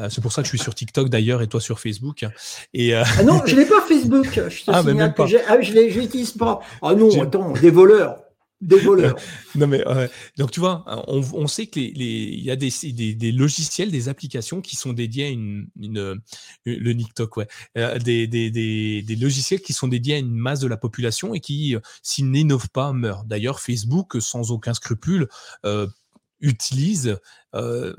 c'est pour ça que je suis sur TikTok d'ailleurs et toi sur Facebook. Et ah non, je n'ai pas Facebook. Je te *laughs* ah, mais même pas. Ah, je l'utilise pas. Ah non, attends, des voleurs des voleurs. *laughs* non mais donc tu vois, on, sait que les, il y a des, des, logiciels, des applications qui sont dédiés à une, une, le TikTok, ouais, euh, des, des, logiciels qui sont dédiés à une masse de la population et qui, euh, s'ils n'innovent pas, meurent. D'ailleurs, Facebook, sans aucun scrupule, euh, utilise, euh,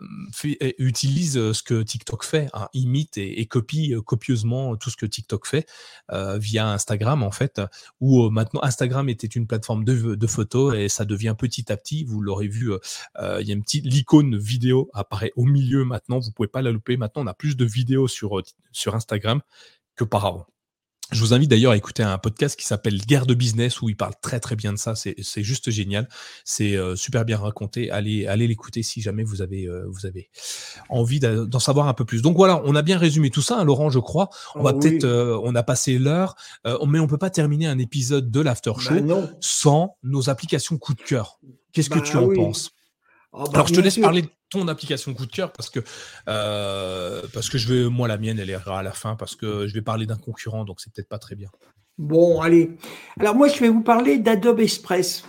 utilise euh, ce que TikTok fait, hein, imite et, copie euh, copieusement tout ce que TikTok fait via Instagram en fait, où maintenant Instagram était une plateforme de, de, photos et ça devient petit à petit, vous l'aurez vu, il y a une petite l'icône vidéo apparaît au milieu maintenant, vous pouvez pas la louper. Maintenant, on a plus de vidéos sur sur Instagram que par avant. Je vous invite d'ailleurs à écouter un podcast qui s'appelle Guerre de business où il parle très très bien de ça. C'est juste génial. C'est euh, super bien raconté. Allez, allez l'écouter si jamais vous avez, euh, vous avez envie d'en savoir un peu plus. Donc voilà, on a bien résumé tout ça, hein, Laurent, je crois. On va peut-être, euh, on a passé l'heure, mais on peut pas terminer un épisode de l'After bah Show sans nos applications coup de cœur. Qu'est-ce que bah tu en penses? Ah bah Alors je te laisse parler ton application coup de cœur parce que euh, parce que je vais moi la mienne elle est à la fin parce que je vais parler d'un concurrent donc c'est peut-être pas très bien. Bon allez alors moi je vais vous parler d'Adobe Express.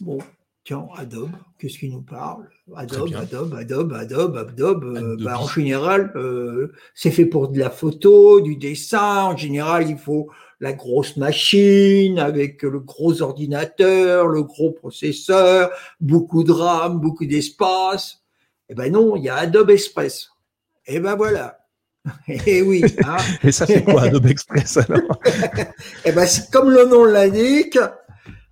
Bon tiens Adobe qu'est-ce qu'il nous parle? Adobe Adobe Adobe Adobe Adobe, euh, bah, en général euh, c'est fait pour de la photo du dessin en général il faut la grosse machine avec le gros ordinateur, le gros processeur, beaucoup de RAM, beaucoup d'espace. Eh ben non, il y a Adobe Express. Eh ben voilà. *laughs* Eh oui. Hein. Et ça, c'est quoi Adobe Express alors *laughs* Eh ben, c'est comme le nom l'indique.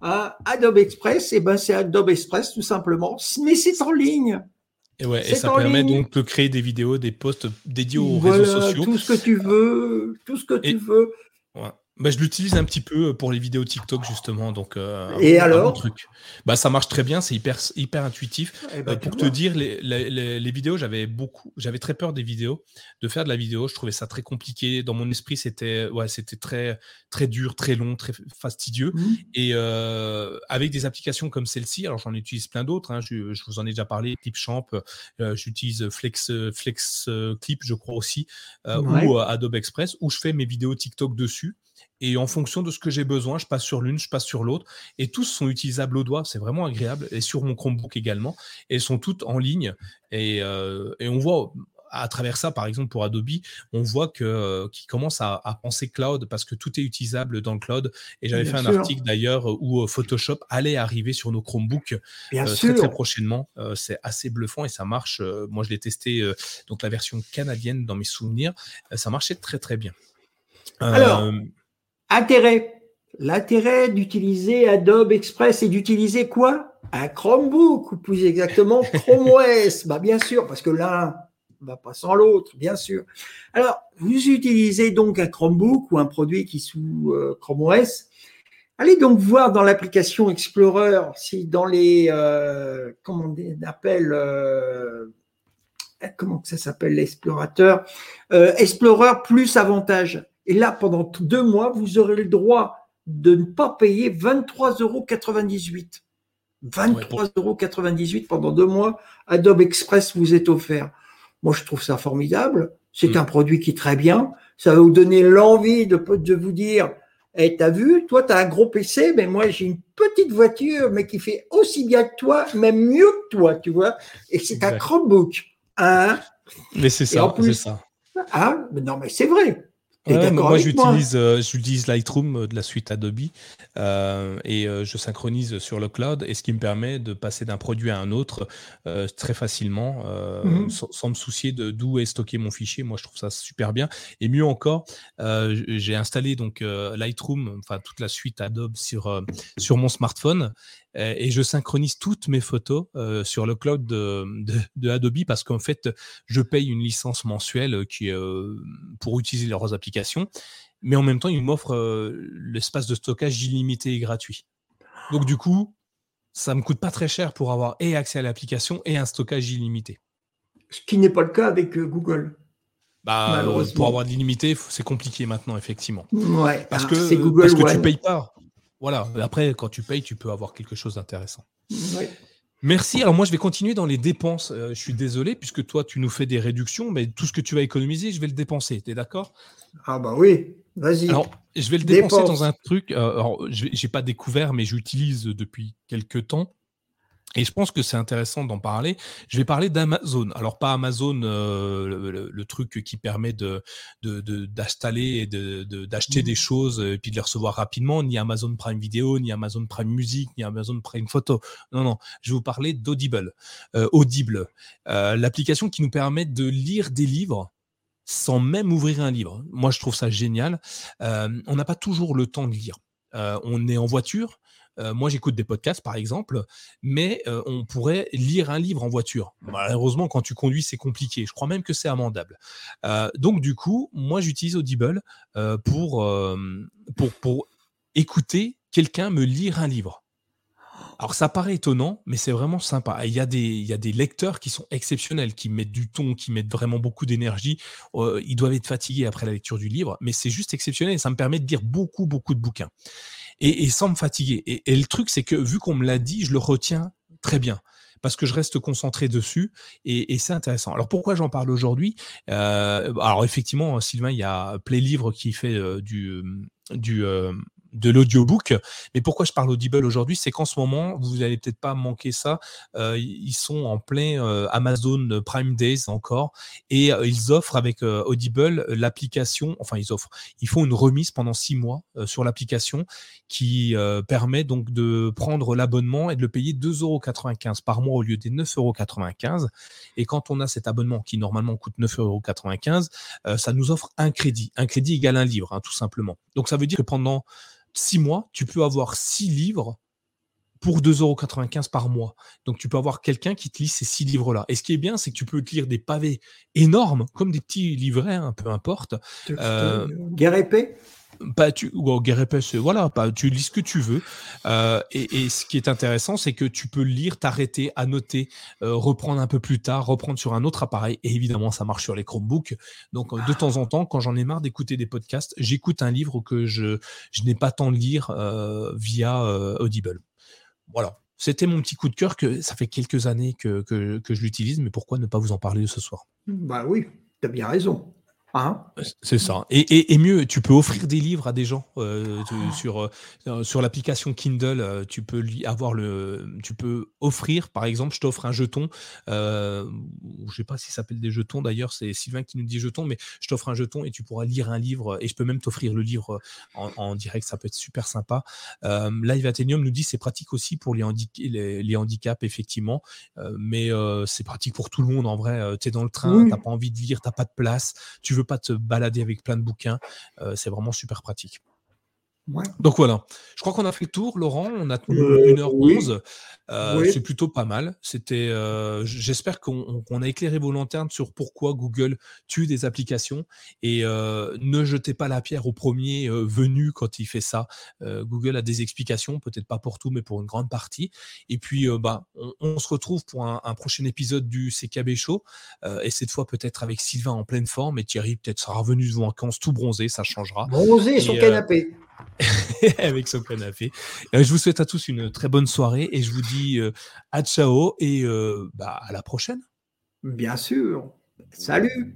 Hein, Adobe Express, eh ben, c'est Adobe Express tout simplement. Mais c'est en ligne. Et, ouais, et ça permet donc de créer des vidéos, des posts dédiés aux réseaux sociaux. Tout ce que tu veux, tout ce que tu veux. Ouais. Bah, je l'utilise un petit peu pour les vidéos TikTok justement, donc euh, et alors? truc. Bah ça marche très bien, c'est hyper hyper intuitif. Eh ben, euh, pour te dire, les, les, les vidéos, j'avais beaucoup, j'avais très peur des vidéos, de faire de la vidéo. Je trouvais ça très compliqué. Dans mon esprit, c'était ouais, c'était très très dur, très long, très fastidieux. Mmh. Et euh, avec des applications comme celle-ci, alors j'en utilise plein d'autres. Hein, je, je, vous en ai déjà parlé, Clipchamp. Euh, j'utilise Flex Flex Clip, je crois aussi, ou Adobe Express, où je fais mes vidéos TikTok dessus et en fonction de ce que j'ai besoin, je passe sur l'une, je passe sur l'autre, et tous sont utilisables au doigt, c'est vraiment agréable, et sur mon Chromebook également, et elles sont toutes en ligne, et, euh, on voit à travers ça, par exemple pour Adobe, on voit que euh, qu'ils commencent à, penser cloud parce que tout est utilisable dans le cloud. Et j'avais fait un article d'ailleurs où euh, Photoshop allait arriver sur nos Chromebooks très très prochainement. c'est assez bluffant et ça marche. moi, je l'ai testé donc la version canadienne dans mes souvenirs. ça marchait très très bien. Alors, Intérêt. L'intérêt d'utiliser Adobe Express et d'utiliser quoi? Un Chromebook, ou plus exactement *laughs* Chrome OS. bah, bien sûr, parce que là, va pas sans l'autre, bien sûr. Alors, vous utilisez donc un Chromebook ou un produit qui est sous euh, Chrome OS. Allez donc voir dans l'application Explorer si dans les euh, comment on appelle euh, comment ça s'appelle l'explorateur Explorer plus avantage. Et là, pendant deux mois, vous aurez le droit de ne pas payer 23,98 euros. 23,98 euros pendant deux mois, Adobe Express vous est offert. Moi, je trouve ça formidable. C'est mm. un produit qui est très bien. Ça va vous donner l'envie de, de vous dire, eh, t'as vu, toi, tu as un gros PC, mais moi, j'ai une petite voiture, mais qui fait aussi bien que toi, même mieux que toi, tu vois. Et c'est un Chromebook. Hein mais c'est ça, c'est ça. Ah, non, mais c'est vrai moi, j'utilise, euh, j'utilise Lightroom euh, de la suite Adobe euh, et je synchronise sur le cloud et ce qui me permet de passer d'un produit à un autre très facilement mhm. sans, me soucier de d'où est stocké mon fichier. Moi, je trouve ça super bien. Et mieux encore, j'ai installé donc Lightroom, enfin toute la suite Adobe sur sur mon smartphone et je synchronise toutes mes photos euh, sur le cloud de, de, Adobe parce qu'en fait, je paye une licence mensuelle qui euh, pour utiliser leurs applications, mais en même temps, ils m'offrent l'espace de stockage illimité et gratuit. Donc du coup, ça me coûte pas très cher pour avoir et accès à l'application et un stockage illimité. Ce qui n'est pas le cas avec Google. Bah, pour avoir de l'illimité, c'est compliqué maintenant, effectivement. Ouais, parce que, Google parce que tu payes pas. Voilà. Après, quand tu payes, tu peux avoir quelque chose d'intéressant. Merci. Alors moi, je vais continuer dans les dépenses. Euh, je suis désolé, puisque toi, tu nous fais des réductions, mais tout ce que tu vas économiser, je vais le dépenser. Tu es d'accord? Ah bah oui, vas-y. Alors, je vais le dépenser dans un truc. Euh, alors, je n'ai pas découvert, mais j'utilise depuis quelques temps. Et je pense que c'est intéressant d'en parler. Je vais parler d'Amazon. Alors pas Amazon, euh, le, truc qui permet de d'installer de, et de d'acheter des mmh. choses et puis de les recevoir rapidement, ni Amazon Prime Video, ni Amazon Prime Music, ni Amazon Prime Photo. Non, non. Je vais vous parler d'Audible. Euh, Audible, euh, l'application qui nous permet de lire des livres sans même ouvrir un livre. Moi, je trouve ça génial. on n'a pas toujours le temps de lire. on est en voiture, euh, moi, j'écoute des podcasts, par exemple, mais euh, on pourrait lire un livre en voiture. Malheureusement, quand tu conduis, c'est compliqué. Je crois même que c'est amendable. Euh, donc, du coup, moi, j'utilise Audible pour, pour, pour écouter quelqu'un me lire un livre. Alors ça paraît étonnant, mais c'est vraiment sympa. Il y, a des, y a des lecteurs qui sont exceptionnels, qui mettent du ton, qui mettent vraiment beaucoup d'énergie. ils doivent être fatigués après la lecture du livre, mais c'est juste exceptionnel ça me permet de lire beaucoup, beaucoup de bouquins et, sans me fatiguer. Et, le truc, c'est que vu qu'on me l'a dit, je le retiens très bien parce que je reste concentré dessus et, c'est intéressant. Alors pourquoi j'en parle aujourd'hui? Euh, Alors effectivement, Sylvain, il y a Play Livre qui fait euh, du, du euh, de l'audiobook. Mais pourquoi je parle Audible aujourd'hui? C'est qu'en ce moment, vous n'allez peut-être pas manquer ça. Euh, ils sont en plein euh, Amazon Prime Days encore et euh, ils offrent avec Audible l'application. Enfin, ils offrent. Ils font une remise pendant six mois sur l'application qui permet donc de prendre l'abonnement et de le payer 2,95€ par mois au lieu des 9,95€. Et quand on a cet abonnement qui normalement coûte 9,95€, ça nous offre un crédit. Un crédit égale un livre, hein, tout simplement. Donc ça veut dire que pendant six mois, tu peux avoir six livres pour 2,95€ par mois. Donc, tu peux avoir quelqu'un qui te lit ces six livres-là. Et ce qui est bien, c'est que tu peux te lire des pavés énormes, comme des petits livrets, un hein, peu importe. Euh, guerre épée pas tu ou guerre épaisse, voilà, pas, tu lis ce que tu veux. Euh, et, ce qui est intéressant, c'est que tu peux lire, t'arrêter, annoter, euh, reprendre un peu plus tard, reprendre sur un autre appareil. Et évidemment, ça marche sur les Chromebooks. Donc, de temps en temps, quand j'en ai marre d'écouter des podcasts, j'écoute un livre que je, je n'ai pas tant de lire euh, via Audible. Voilà. C'était mon petit coup de cœur que ça fait quelques années que, que, que je l'utilise, mais pourquoi ne pas vous en parler ce soir? Bah oui, tu as bien raison. Hein c'est ça. Et, mieux, tu peux offrir des livres à des gens euh, ah. sur euh, sur l'application Kindle. Euh, tu peux lui avoir le, tu peux offrir, par exemple, je t'offre un jeton. je sais pas si ça s'appelle des jetons d'ailleurs. C'est Sylvain qui nous dit jeton, mais je t'offre un jeton et tu pourras lire un livre. Et je peux même t'offrir le livre en, direct. Ça peut être super sympa. Live Athenium nous dit c'est pratique aussi pour les, les, handicaps effectivement, mais c'est pratique pour tout le monde en vrai. tu es dans le train, tu t'as pas envie de lire, t'as pas de place, tu veux pas te balader avec plein de bouquins, euh, c'est vraiment super pratique. Donc voilà, je crois qu'on a fait le tour, Laurent. On a tenu 1h11. Euh, euh, c'est plutôt pas mal. C'était, euh, j'espère qu'on a éclairé vos lanternes sur pourquoi Google tue des applications et ne jetez pas la pierre au premier venu quand il fait ça. Google a des explications, peut-être pas pour tout, mais pour une grande partie. Et puis, bah, on, se retrouve pour un, prochain épisode du CKB Show et cette fois peut-être avec Sylvain en pleine forme et Thierry peut-être sera revenu de vacances tout bronzé, ça changera. Bronzé sur canapé. *laughs* avec son canapé. Euh, je vous souhaite à tous une très bonne soirée et je vous dis euh, à ciao et euh, bah, à la prochaine. Bien sûr. Salut.